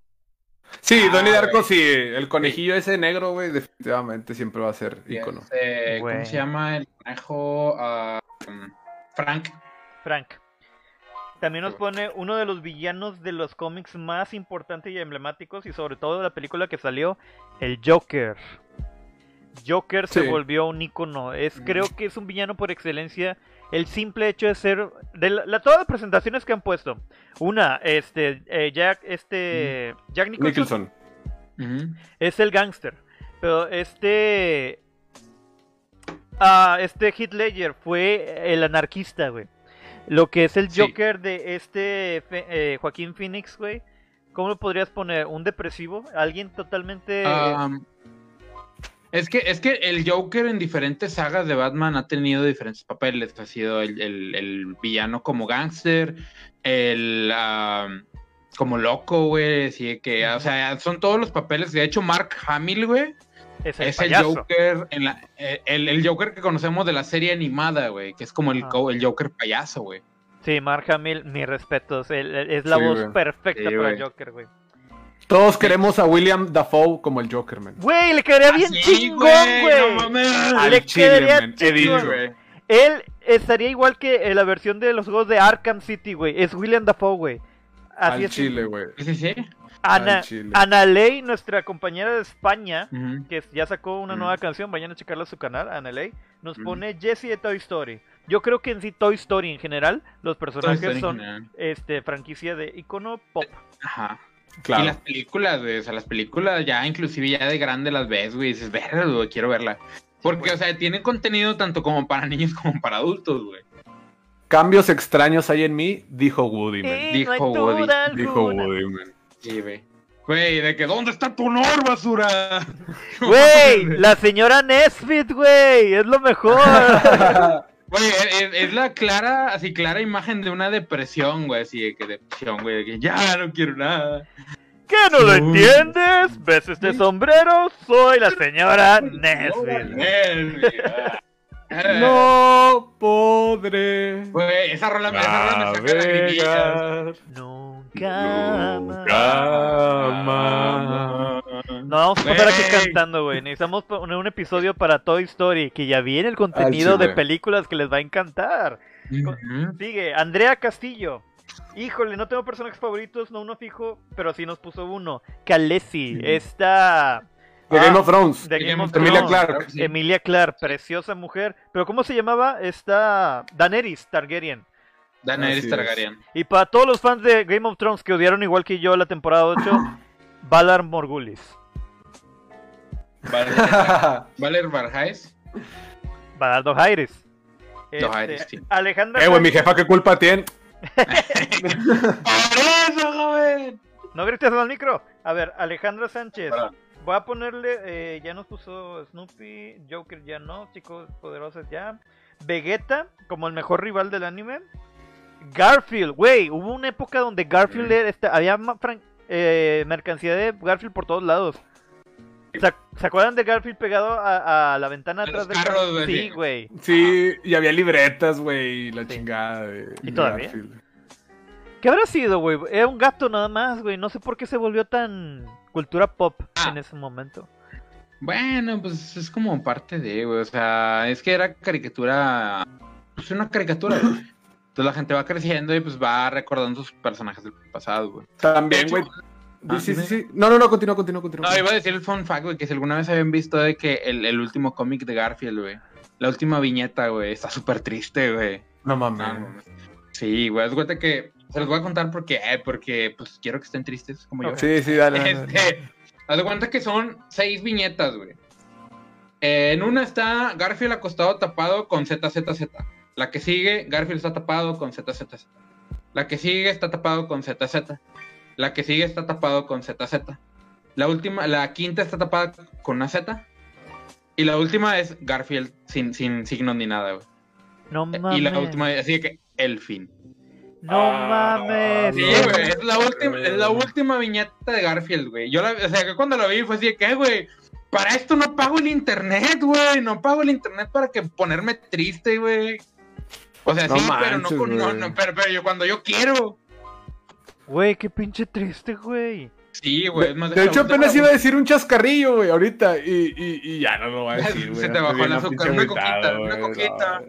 B: Sí,
C: Ah,
B: Donnie Darko, sí. El conejillo ese negro, güey, definitivamente siempre va a ser ícono.
C: este. ¿Cómo se llama el conejo? Ah, um, Frank.
A: Frank. También nos pone uno de los villanos de los cómics más importantes y emblemáticos y sobre todo de la película que salió, el Joker. Joker se volvió un icono. Es,
C: Mm.
A: creo que es un villano por excelencia. El simple hecho de ser de la, la- todas las presentaciones que han puesto. Una, este, eh, Jack, este, Jack Nicholson, es el gángster. Pero este. Ah, este Heath Ledger fue el anarquista, güey. Lo que es el
C: Sí.
A: Joker de este eh, Joaquín Phoenix, güey. ¿Cómo lo podrías poner? ¿Un depresivo? ¿Alguien totalmente.?
C: Um, es que es que el Joker en diferentes sagas de Batman ha tenido diferentes papeles. Ha sido el, el- el villano como gángster, el um, como loco, güey. Así que, o sea, son todos los papeles. De hecho, Mark Hamill, güey,
A: es el
C: es el
A: payaso.
C: Joker en la, eh, el, el Joker que conocemos de la serie animada, güey, que es como el,
A: Ah.
C: el Joker payaso, güey.
A: Sí, Mark Hamill, mis respetos. es la
B: Sí,
A: voz perfecta
C: Sí,
A: para
C: güey.
A: Joker, güey.
B: Todos queremos a William Dafoe como el Joker, man.
A: Güey, le quedaría bien
C: Ah, sí,
A: chingón,
C: güey, no
A: le
B: chile,
A: quedaría chingón.
C: güey.
A: Él estaría igual que eh, la versión de los juegos de Arkham City, güey. Es William Dafoe, güey. Así
B: Al
A: es.
B: chile, güey.
C: Sí, sí, sí.
A: Ana. Ana Ley, nuestra compañera de España, que ya sacó una nueva canción, vayan a checarla a su canal, Ana Ley, nos pone Jessie de Toy Story. Yo creo que en sí Toy Story en general, los personajes son este franquicia de icono pop.
C: Ajá. Y
B: Claro.
C: las películas, güey, o sea, las películas ya inclusive ya de grande las ves, güey, y dices, verga, güey, quiero verla. Porque, o sea, tienen contenido tanto como para niños [LAUGHS] como para adultos, güey.
B: Cambios extraños hay en mí, dijo Woody, man.
A: Y
C: dijo
A: no hay
C: Woody,
B: Dijo. Woody, man.
C: Sí, güey. Güey, de que, ¿dónde está tu honor, basura? [LAUGHS]
A: Güey, la señora Nesbit, güey, es lo mejor. [LAUGHS]
C: Güey, es, la clara, así clara imagen de una depresión, güey, así de que depresión, güey, de que ya no quiero nada.
A: ¿Qué no lo
C: Uy.
A: entiendes? ¿Ves este sombrero? Soy la señora Nesbit.
B: No podré.
C: Güey, esa rola, me- esa rola me saca lagrimillas.
A: Nunca más.
B: nunca más.
A: No vamos a pasar aquí cantando, güey. Necesitamos poner un episodio para Toy Story, que ya viene el contenido de películas que les va a encantar. Sigue, Andrea Castillo. Híjole, no tengo personajes favoritos, no uno fijo, pero sí nos puso uno. Khaleesi,
C: Ujú.
A: esta...
B: The
A: ah,
B: Game of Thrones.
A: de Game of
B: Emilia
A: Thrones.
C: Que sí.
A: Emilia Clarke, preciosa mujer. Pero ¿cómo se llamaba? Esta... Daenerys Targaryen.
C: Daenerys
B: Así es.
C: Targaryen.
A: Y para todos los fans de Game of Thrones que odiaron igual que yo la temporada 8, [LAUGHS] Valar Morgulis.
C: Valer, Barjaes.
A: Valar. [LAUGHS] Dohaeris, Este,
C: sí.
A: Alejandra
B: Eh, güey, mi jefa, ¿qué culpa tiene? [LAUGHS]
C: ¡Por eso, joven!
A: No grites al micro. A ver, Alejandra Sánchez. Voy a ponerle, eh, ya nos puso Snoopy, Joker ya no, chicos poderosos ya. Vegeta como el mejor rival del anime. Garfield, güey, hubo una época donde Garfield era, este, había eh, mercancía de Garfield por todos lados. ¿Se, ¿se acuerdan de Garfield pegado a, a la ventana
C: En
A: atrás del carro?
C: güey,
A: Sí, güey.
B: Sí, y había libretas, güey, y la
A: Sí.
B: chingada de,
A: ¿Y
B: de
A: todavía?
B: Garfield.
A: ¿Qué habrá sido, güey? Era un gato nada más, güey. No sé por qué se volvió tan cultura pop
C: Ah.
A: en ese momento.
C: Bueno, pues es como parte de, güey. O sea, es que era caricatura. Pues una caricatura, güey. Entonces la gente va creciendo y pues va recordando sus personajes del pasado, güey.
B: También, güey.
C: Ah,
B: sí, sí, sí. No, no, no, continúa, continúa, continúa.
C: No, iba a decir el fun fact, güey, que si alguna vez habían visto de que el, el último cómic de Garfield, güey. La última viñeta, güey, está súper triste, güey.
B: No mames.
C: No. Sí, güey, es cuenta que se los voy a contar porque, eh, porque pues quiero que estén tristes como yo.
B: Sí, sí, dale.
C: Este, haz de cuenta que son seis viñetas, güey. Eh, en una está Garfield acostado tapado con ZZZ. La que sigue, Garfield está tapado con ZZZ. La que sigue está tapado con ZZ. La que sigue está tapado con ZZ. La última, la quinta está tapada con una Z. Y la última es Garfield sin, sin signos ni nada, güey.
A: No mames.
C: Y la última, así que el fin.
A: No
B: Ah,
A: mames.
C: Sí, güey, es la última, es la última viñeta de Garfield, güey. Yo la, o sea, que cuando la vi fue así de que, güey, para esto no pago el internet, güey. No pago el internet para que ponerme triste, güey. O sea,
B: No
C: sí, pero no,
B: manches,
C: con- no, no, pero, pero yo cuando yo quiero.
A: Güey, qué pinche triste, güey.
C: Sí, güey. es más,
B: De hecho, apenas iba a decir un chascarrillo, güey, ahorita. Y, y, y ya no lo voy a [LAUGHS] decir, güey.
C: Se te bajó el azúcar, una coquita, una coquita.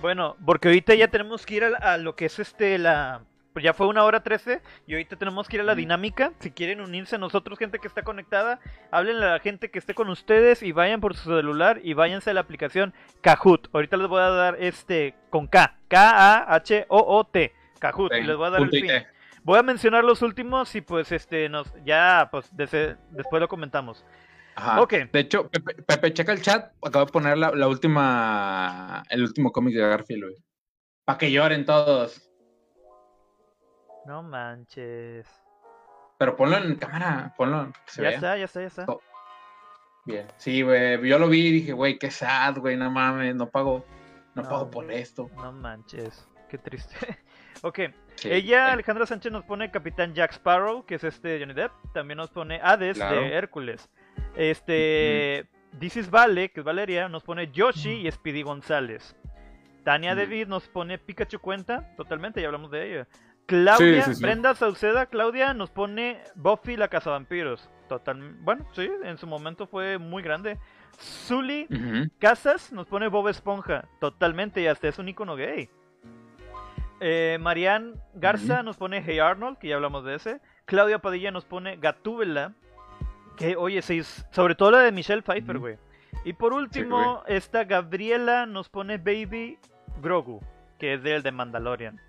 B: No.
A: Bueno, porque ahorita ya tenemos que ir a, lo que es este, la... Pues ya fue una hora trece y ahorita tenemos que ir a la dinámica. Si quieren unirse a nosotros, gente que está conectada, háblenle a la gente que esté con ustedes y vayan por su celular y váyanse a la aplicación Kahoot. Ahorita les voy a dar este con K, K-A-H-O-O-T, Kahoot, y les voy a dar el.
C: T.
A: Voy a mencionar los últimos y pues este nos ya pues dese- después lo comentamos.
C: Ajá. De hecho, Pepe, Pepe, checa el chat. Acabo de poner la, la última. El último cómic de Garfield, güey. Para que lloren todos.
A: No manches.
C: Pero ponlo en cámara. Ponlo. que se
A: Ya
C: vea.
A: está, ya está, ya está.
C: Oh. Bien. Sí, güey. Yo lo vi y dije, güey, qué sad, güey. No mames. No pago. No,
A: No,
C: pago por esto.
A: No manches. Qué triste. [LAUGHS] ok.
C: Sí,
A: Ella. Alejandra Sánchez, nos pone Capitán Jack Sparrow, que es este Johnny Depp. También nos pone Hades
C: Claro.
A: de Hércules. Este. This is Vale, que es Valeria, nos pone Yoshi y Speedy González. Tania. David nos pone Pikachu cuenta, totalmente, ya hablamos de ella. Claudia,
B: Sí, sí, sí.
A: Brenda Sauceda, Claudia nos pone Buffy la Cazavampiros. Total, bueno, sí, en su momento fue muy grande. Zully. Casas nos pone Bob Esponja, totalmente, y hasta es un icono gay. Eh, Marianne Garza nos pone Hey Arnold, que ya hablamos de ese. Claudia Padilla nos pone Gatúbela, que oye, sí, sobre todo la de Michelle Pfeiffer, güey. Y por último,
C: güey.
A: esta Gabriela nos pone Baby Grogu, que es del de Mandalorian.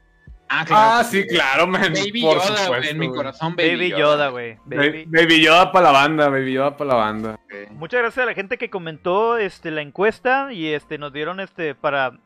C: Ah, claro.
B: Ah, sí, claro, man.
C: Baby
B: por
C: Yoda, güey.
B: supuesto,
C: En mi corazón, Baby,
A: Baby Yoda, güey.
B: Baby, Yoda para la banda, Baby Yoda para la banda.
A: Muchas gracias a la gente que comentó este la encuesta y este nos dieron este para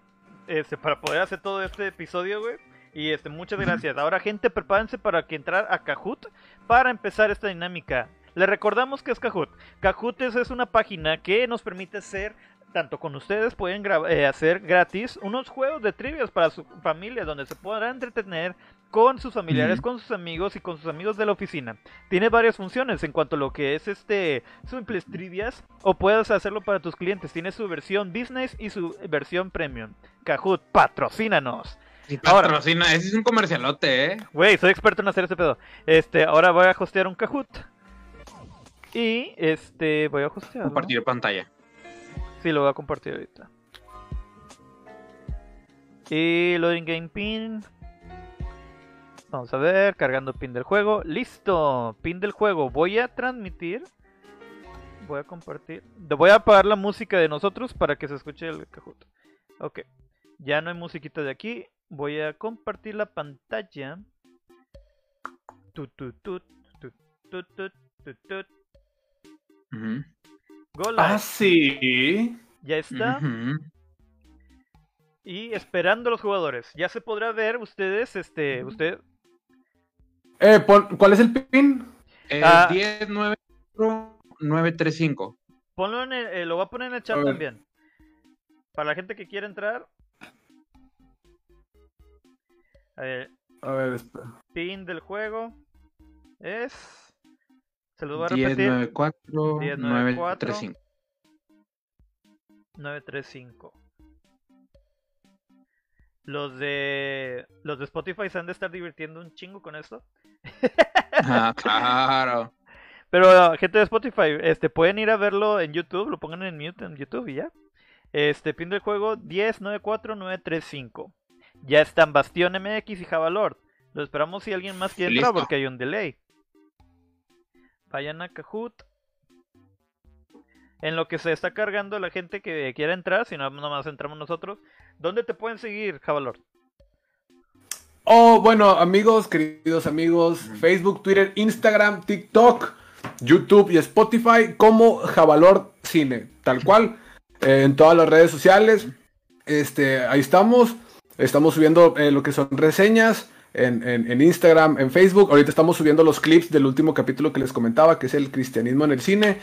A: este para poder hacer todo este episodio, güey. Y este muchas gracias. Ahora gente, prepárense para que entrar a Kahoot para empezar esta dinámica. Les recordamos que es Kahoot. Kahoot es, es una página que nos permite hacer tanto con ustedes pueden eh, hacer gratis unos juegos de trivias para su familia donde se podrán entretener con sus familiares, con sus amigos y con sus amigos de la oficina. Tiene varias funciones en cuanto a lo que es este simples trivias o puedes hacerlo para tus clientes. Tiene su versión business y su versión premium. Kahoot, patrocínanos. Ahora.
C: patrocina. Ese es un comercialote, ¿eh?
A: Güey, soy experto en hacer este pedo. Este, ahora voy a hostear un Kahoot. Y este, voy a hostear.
C: Compartir pantalla.
A: Sí, lo voy a compartir ahorita. Y loading game pin. Vamos a ver, cargando pin del juego. Listo, pin del juego. Voy a transmitir. Voy a compartir. Voy a apagar la música de nosotros para que se escuche el Kahoot. Ok. Ya no hay musiquita de aquí. Voy a compartir la pantalla. Tut, tut, tut, tut, tut, tut, tut, tut.
C: Ujú.
A: Go live.
B: Ah, sí.
A: Ya está. Y esperando a los jugadores. Ya se podrá ver ustedes, este, usted.
B: Eh, pon- ¿Cuál es el pin?
C: Eh,
A: Ah.
C: 10, 9, 4, 935.
A: Ponlo en el, eh, lo voy a poner en el chat también. Para la gente que quiere entrar. A ver,
B: A ver, espera.
A: pin del juego es. Se lo voy a repetir.
C: 1094
A: 1094.
C: 935.
A: 935. Los de los de Spotify se han de estar divirtiendo un chingo con esto. [LAUGHS]
C: Ah, claro.
A: Pero gente de Spotify, este pueden ir a verlo en YouTube, lo pongan en mute en YouTube y ya. Este pin del juego 1094935. Ya están Bastión MX y Javalord. Lo esperamos si alguien más quiere entrar porque hay un delay. Vayan a Kahoot. En lo que se está cargando la gente que quiera entrar, si no nomás entramos nosotros. ¿Dónde te pueden seguir, Javalord?
B: Oh, bueno, amigos, queridos amigos, Facebook, Twitter, Instagram, TikTok, YouTube y Spotify como Javalor Cine, tal cual, eh, en todas las redes sociales. Este, ahí estamos. Estamos subiendo eh, lo que son reseñas en, en- Instagram, en Facebook. Ahorita estamos subiendo los clips del último capítulo que les comentaba, que es el cristianismo en el cine.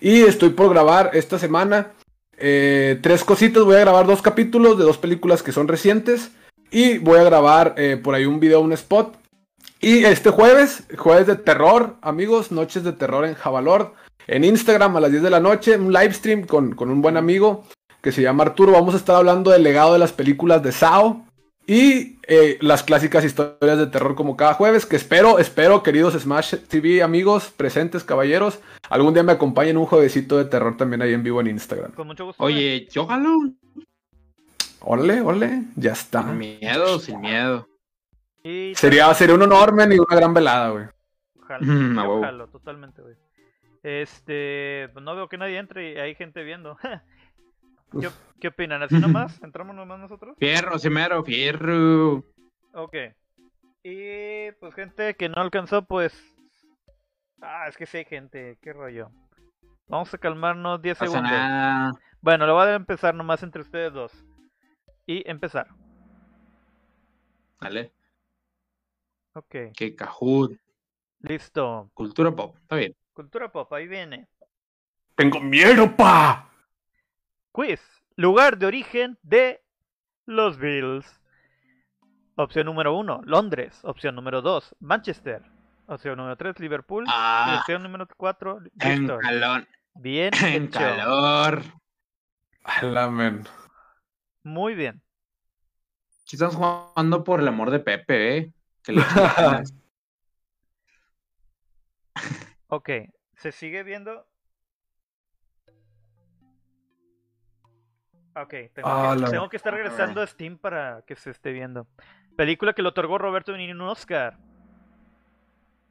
B: Y estoy por grabar esta semana eh, tres cositas. Voy a grabar dos capítulos de dos películas que son recientes. Y voy a grabar eh, por ahí un video, un spot. Y este jueves, jueves de terror, amigos, noches de terror en Javalord. En Instagram a las 10 de la noche, un live stream con, con un buen amigo que se llama Arturo. Vamos a estar hablando del legado de las películas de Sao. Y eh, las clásicas historias de terror como cada jueves, que espero, espero, queridos Smash TV amigos, presentes, caballeros, algún día me acompañen un juevesito de terror también ahí en vivo en Instagram.
A: Con mucho gusto.
C: Oye, yo jalo.
B: Ole, ole, ya está.
C: Sin miedo, sin miedo.
A: Y
B: Sería, sería un honor, men, y una gran velada, güey.
A: Jalo,
C: Mm,
A: yo jalo, totalmente, güey. Este, no veo que nadie entre y hay gente viendo. [LAUGHS] ¿Qué, qué opinan? ¿Así nomás? [LAUGHS] ¿Entramos nomás nosotros?
C: Fierro, Cimero, fierro.
A: Ok. Y pues gente que no alcanzó, pues... Ah, es que sí hay gente, qué rollo. Vamos a calmarnos 10
C: Pasa
A: segundos.
C: nada.
A: Bueno, lo voy a empezar nomás entre ustedes dos. Y empezar.
C: Dale.
A: Ok,
C: Que Kahoot.
A: listo.
C: Cultura pop. Está bien.
A: Cultura pop, ahí viene.
B: Tengo miedo, pa.
A: Quiz. Lugar de origen de los Bills. Opción número 1, Londres. Opción número 2, Manchester. Opción número 3, Liverpool. Y
C: Ah,
A: opción número 4,
C: en calor.
A: Bien [LAUGHS]
C: En
A: hecho.
C: calor.
B: Ala, men.
A: Muy bien.
C: Si estamos jugando por el amor de Pepe, ¿eh? Que le. [LAUGHS]
A: Ok, ¿se sigue viendo? Ok, tengo,
B: Ah,
A: que,
B: la-
A: tengo que estar regresando a Steam para que se esté viendo. Película que le otorgó Roberto Benigni un Oscar.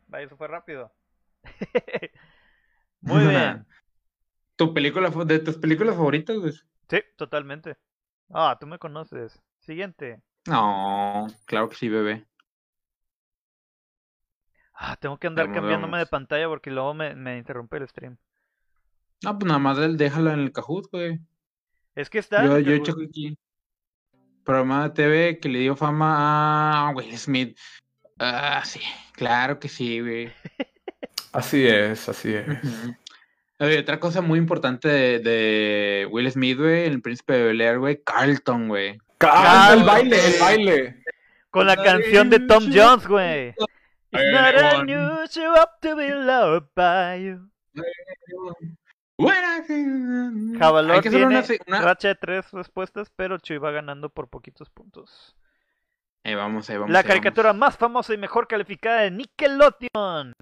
A: Vaya, eso fue rápido. [LAUGHS] Muy [LAUGHS] bien.
C: ¿Tu película, de tus películas favoritas?
A: Sí, totalmente. Ah, tú me conoces. Siguiente.
C: No, claro que sí, bebé.
A: Ah, tengo que andar
C: Vamos,
A: cambiándome de pantalla porque luego me, me interrumpe el stream.
C: No, pues nada más déjala en el Kahoot, güey.
A: Es que está.
C: Yo, yo
A: el-
C: checo aquí. Programa de TV que le dio fama a Will Smith. Ah, sí, claro que sí, güey. [LAUGHS]
B: Así es, así es.
C: Oye, otra cosa muy importante de, de Will Smith, güey, el príncipe de Bel Air, güey, Carlton, güey.
B: ¡Ah, el baile, el baile!
A: Con la canción de Tom. Jones, güey. It's not unusual to be loved by you.
C: Que hacer
A: tiene
C: una,
A: racha de tres respuestas, pero Chuy va ganando por poquitos puntos.
C: Ahí vamos, ahí vamos.
A: La
C: ahí
A: caricatura
C: vamos.
A: más famosa y mejor calificada de Nickelodeon.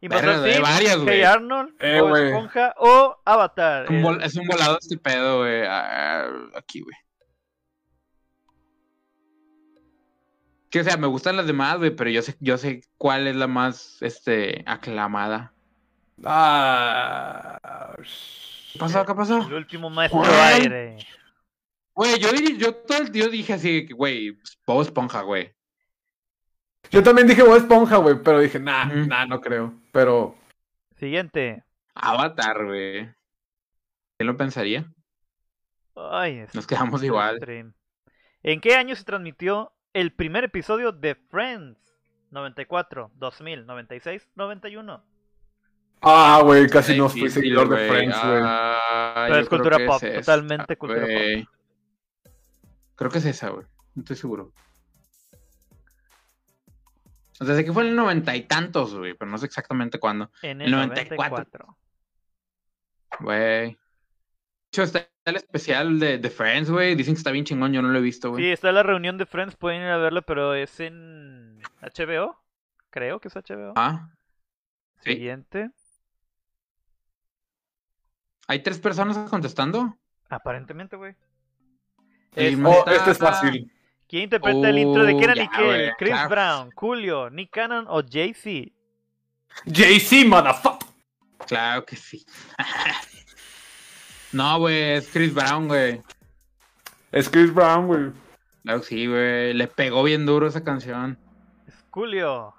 A: Y más
C: Verga, hay
A: así,
C: varias,
A: Hey
C: güey.
A: Arnold,
B: Eh,
A: o
B: güey.
A: Esponja, o Avatar.
C: Es un,
A: Eh,
C: es un volado este pedo, güey. Aquí, güey. Que, o sea, me gustan las demás, güey, pero yo sé, yo sé cuál es la más, este, aclamada.
B: Ah,
C: ¿Qué pasó? ¿Qué pasó?
A: El último maestro
C: ¿Cuál?
A: aire.
C: Güey, yo, yo todo el yo dije así, que, güey, Bob Esponja, güey.
B: Yo también dije Bob Esponja, güey, pero dije, nah, nah, no creo. Pero
A: Siguiente.
C: Avatar, güey. ¿Quién lo pensaría?
A: Ay, es-
C: Nos quedamos igual.
A: stream. ¿En qué año se transmitió el primer episodio de Friends? 94, 2000, 96, 91.
B: Ah, güey, casi no fui seguidor de. Friends, güey.
C: Ah,
A: Pero es cultura pop, totalmente cultura pop.
C: Creo que es esa, güey. No estoy seguro. O sea, sé que fue en el noventa y tantos, güey, pero no sé exactamente cuándo.
A: En
C: El
A: el
C: 94.
A: 94.
C: Güey. De hecho, está el especial de, de Friends, güey. Dicen que está bien chingón, yo no lo he visto, güey.
A: Sí, está la reunión de Friends, pueden ir a verlo, pero es en HBO. Creo que es HBO.
C: Ah. Sí.
A: Siguiente.
C: ¿Hay tres personas contestando?
A: Aparentemente, güey. Es-
B: Oh, este es fácil.
A: ¿Quién interpreta el intro de Kenan y Kel? Chris
C: claro.
A: Brown, Julio, Nick Cannon o Jay-Z.
B: JC, motherfucker.
C: Claro que sí. [LAUGHS] no, güey, es Chris Brown, güey.
B: Es Chris Brown, güey.
C: Claro que sí, güey. Le pegó bien duro esa canción.
A: Es Julio.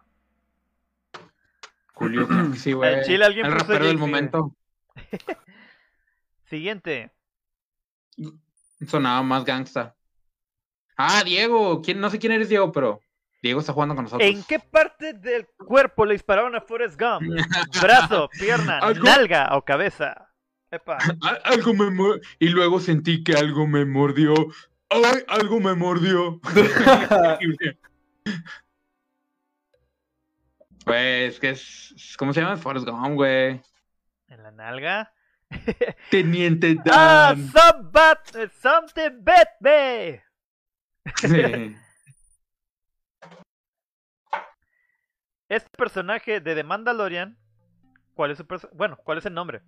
C: Julio, sí, güey.
A: Al chile alguien
C: El rapero del
A: Jay-Z,
C: momento. [LAUGHS]
A: Siguiente.
C: Sonaba más gangsta. Ah, Diego. ¿Quién? No sé quién eres, Diego, pero Diego está jugando con nosotros.
A: ¿En qué parte del cuerpo le dispararon a Forrest Gump? [LAUGHS] ¿Brazo, pierna, nalga o cabeza? Epa.
C: Al- Algo me mor- Y luego sentí que algo me mordió. ¡Ay, algo me mordió! [LAUGHS] Pues, que es. ¿Cómo se llama? Forrest Gump, güey.
A: ¿En la nalga?
C: Teniente [LAUGHS]
A: ¡Ah!
C: Dan.
A: Some bat, something bet me.
C: Sí. [LAUGHS]
A: Este personaje de The Mandalorian, ¿cuál es su Bueno, ¿cuál es el nombre?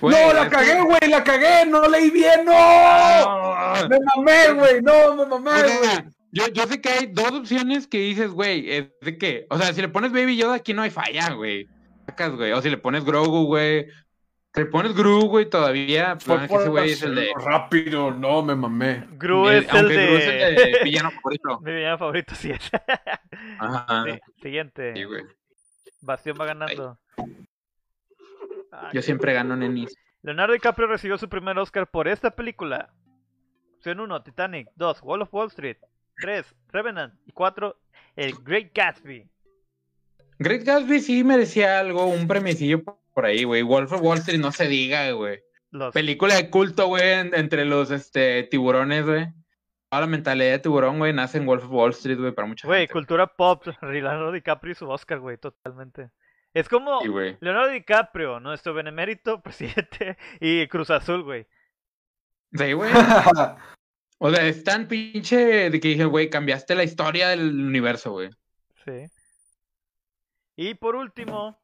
C: Güey,
B: no, la cagué, güey, la cagué, no leí bien, no.
C: Ah.
B: Me mamé, güey, no, me mamé,
C: O sea,
B: güey.
C: yo, yo sé que hay dos opciones que dices, güey, es de que, o sea, si le pones Baby Yoda, aquí no hay falla, güey. Sacas, güey. O si le pones Grogu, güey. Si le pones Gru, güey, todavía,
B: Fue por
C: ese güey es el de.
B: rápido, no, me mamé.
A: Gru es el de...
C: Gru es el de [LAUGHS] villano favorito.
A: Mi villano favorito, sí es. [LAUGHS]
C: Ajá.
A: Sí, Siguiente.
C: Sí, güey.
A: Bastión va ganando. Ah,
C: Yo siempre gano nenis.
A: Leonardo DiCaprio recibió su primer Oscar por esta película. Opción 1, Titanic. 2, Wall of Wall Street. 3, Revenant. Y 4, El Great Gatsby.
C: Great Gatsby sí merecía algo, un premiecillo por ahí, güey. Wolf of Wall Street no se diga, güey.
A: Los...
C: Película de culto, güey, en- entre los este, tiburones, güey. Toda la mentalidad de tiburón, güey, nace en Wolf of Wall Street, güey, para mucha
A: Güey,
C: gente.
A: cultura pop. [LAUGHS] Leonardo DiCaprio y su Oscar, güey, totalmente. Es como
C: Sí, güey.
A: Leonardo DiCaprio, nuestro benemérito [LAUGHS] presidente, y Cruz Azul, güey.
C: Sí, güey. [LAUGHS] O sea, es tan pinche de que dije, güey, cambiaste la historia del universo, güey.
A: Sí. Y por último,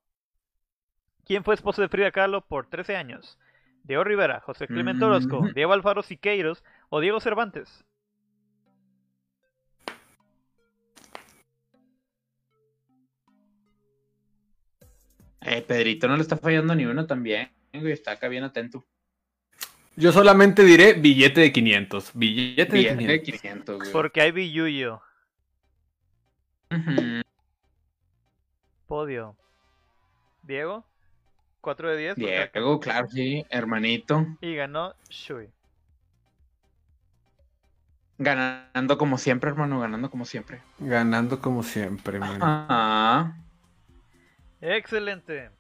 A: ¿quién fue esposo de Frida Kahlo por 13 años? Diego Rivera, José Clemente Orozco,
C: Mm. [LAUGHS]
A: Diego Alfaro Siqueiros o Diego Cervantes.
C: Eh, Pedrito no le está fallando ni uno también, güey. Está acá bien atento.
B: Yo solamente diré billete de 500. Billete de
C: Billete de
B: 500.
C: 500, güey.
A: Porque hay Billuyo. Podio. Diego, 4 de 10. porque acá-
C: Diego, claro, sí, hermanito.
A: Y ganó Shui.
C: Ganando como siempre, hermano, ganando como siempre.
B: Ganando como siempre, man.
C: Ajá.
A: Excelente.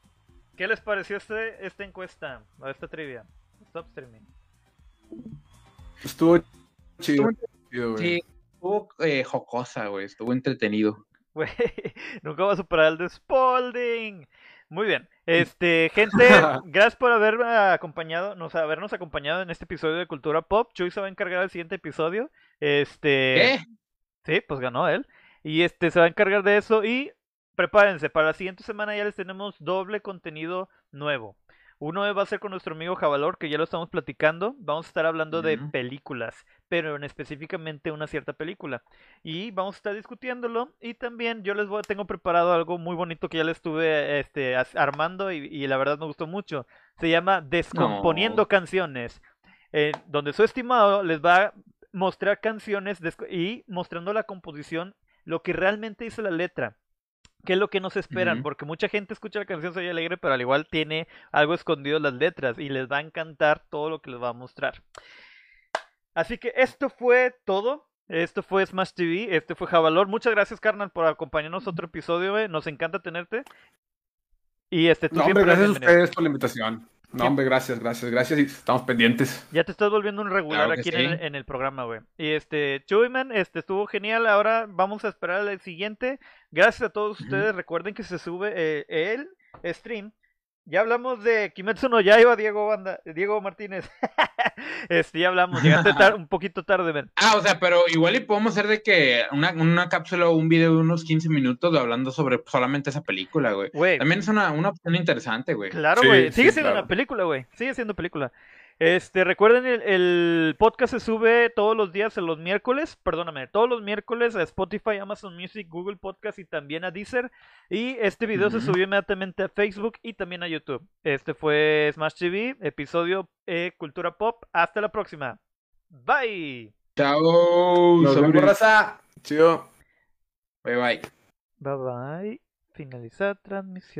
A: ¿Qué les pareció este, esta encuesta? O esta trivia. Stop streaming.
B: Estuvo chido. güey.
C: Sí, estuvo eh, jocosa, güey. Estuvo entretenido.
A: Güey, [LAUGHS] nunca va a superar el de Spalding. Muy bien. Este, gente, [LAUGHS] gracias por haber acompañado, nos, habernos acompañado en este episodio de Cultura Pop. Chuy se va a encargar del siguiente episodio. Este,
C: ¿Qué?
A: sí, pues ganó él. Y este se va a encargar de eso y prepárense, para la siguiente semana ya les tenemos doble contenido nuevo. Uno va a ser con nuestro amigo Javalor, que ya lo estamos platicando. Vamos a estar hablando de películas, pero en específicamente una cierta película. Y vamos a estar discutiéndolo. Y también yo les voy, tengo preparado algo muy bonito que ya le estuve este, armando y, y la verdad me gustó mucho. Se llama Descomponiendo
C: No.
A: Canciones. eh, donde su estimado les va a mostrar canciones y mostrando la composición, lo que realmente dice la letra. ¿Qué es lo que nos esperan? Porque mucha gente escucha la canción Soy Alegre, pero al igual tiene algo escondido en las letras y les va a encantar todo lo que les va a mostrar. Así que esto fue todo. Esto fue Smash TV, este fue Javalor. Muchas gracias, carnal, por acompañarnos otro episodio, güey. Nos encanta tenerte. Y este, tú
B: No,
A: siempre
B: hombre, gracias a ustedes por la invitación. No, hombre, gracias, gracias, gracias y estamos pendientes.
A: Ya te estás volviendo un regular
C: Claro
A: aquí en, el,
C: sí.
A: en el programa, güey. Y este, Chuyman, este estuvo genial. Ahora vamos a esperar al siguiente. Gracias a todos ustedes. Recuerden que se sube eh, el stream. Ya hablamos de Kimetsu no Yaiba, Diego Banda, Diego Martínez. [LAUGHS] este, ya hablamos, llegaste tar- [LAUGHS] un poquito tarde, men.
C: Ah, o sea, pero igual y podemos hacer de que una, una cápsula o un video de unos 15 minutos de hablando sobre solamente esa película, güey. También es una, una opción interesante, güey.
A: Claro,
B: Sí,
A: güey. Sigue
B: sí,
A: siendo
B: claro.
A: una película, güey. Sigue siendo película. Este, recuerden, el, el podcast se sube todos los días, en los miércoles, perdóname, todos los miércoles a Spotify, Amazon Music, Google Podcast y también a Deezer. Y este video se subió inmediatamente a Facebook y también a YouTube. Este fue Smash TV, episodio eh, Cultura Pop. Hasta la próxima. Bye.
C: Chao.
B: Nos vemos, raza. Chido.
C: Bye bye.
A: Bye bye. Finalizar transmisión.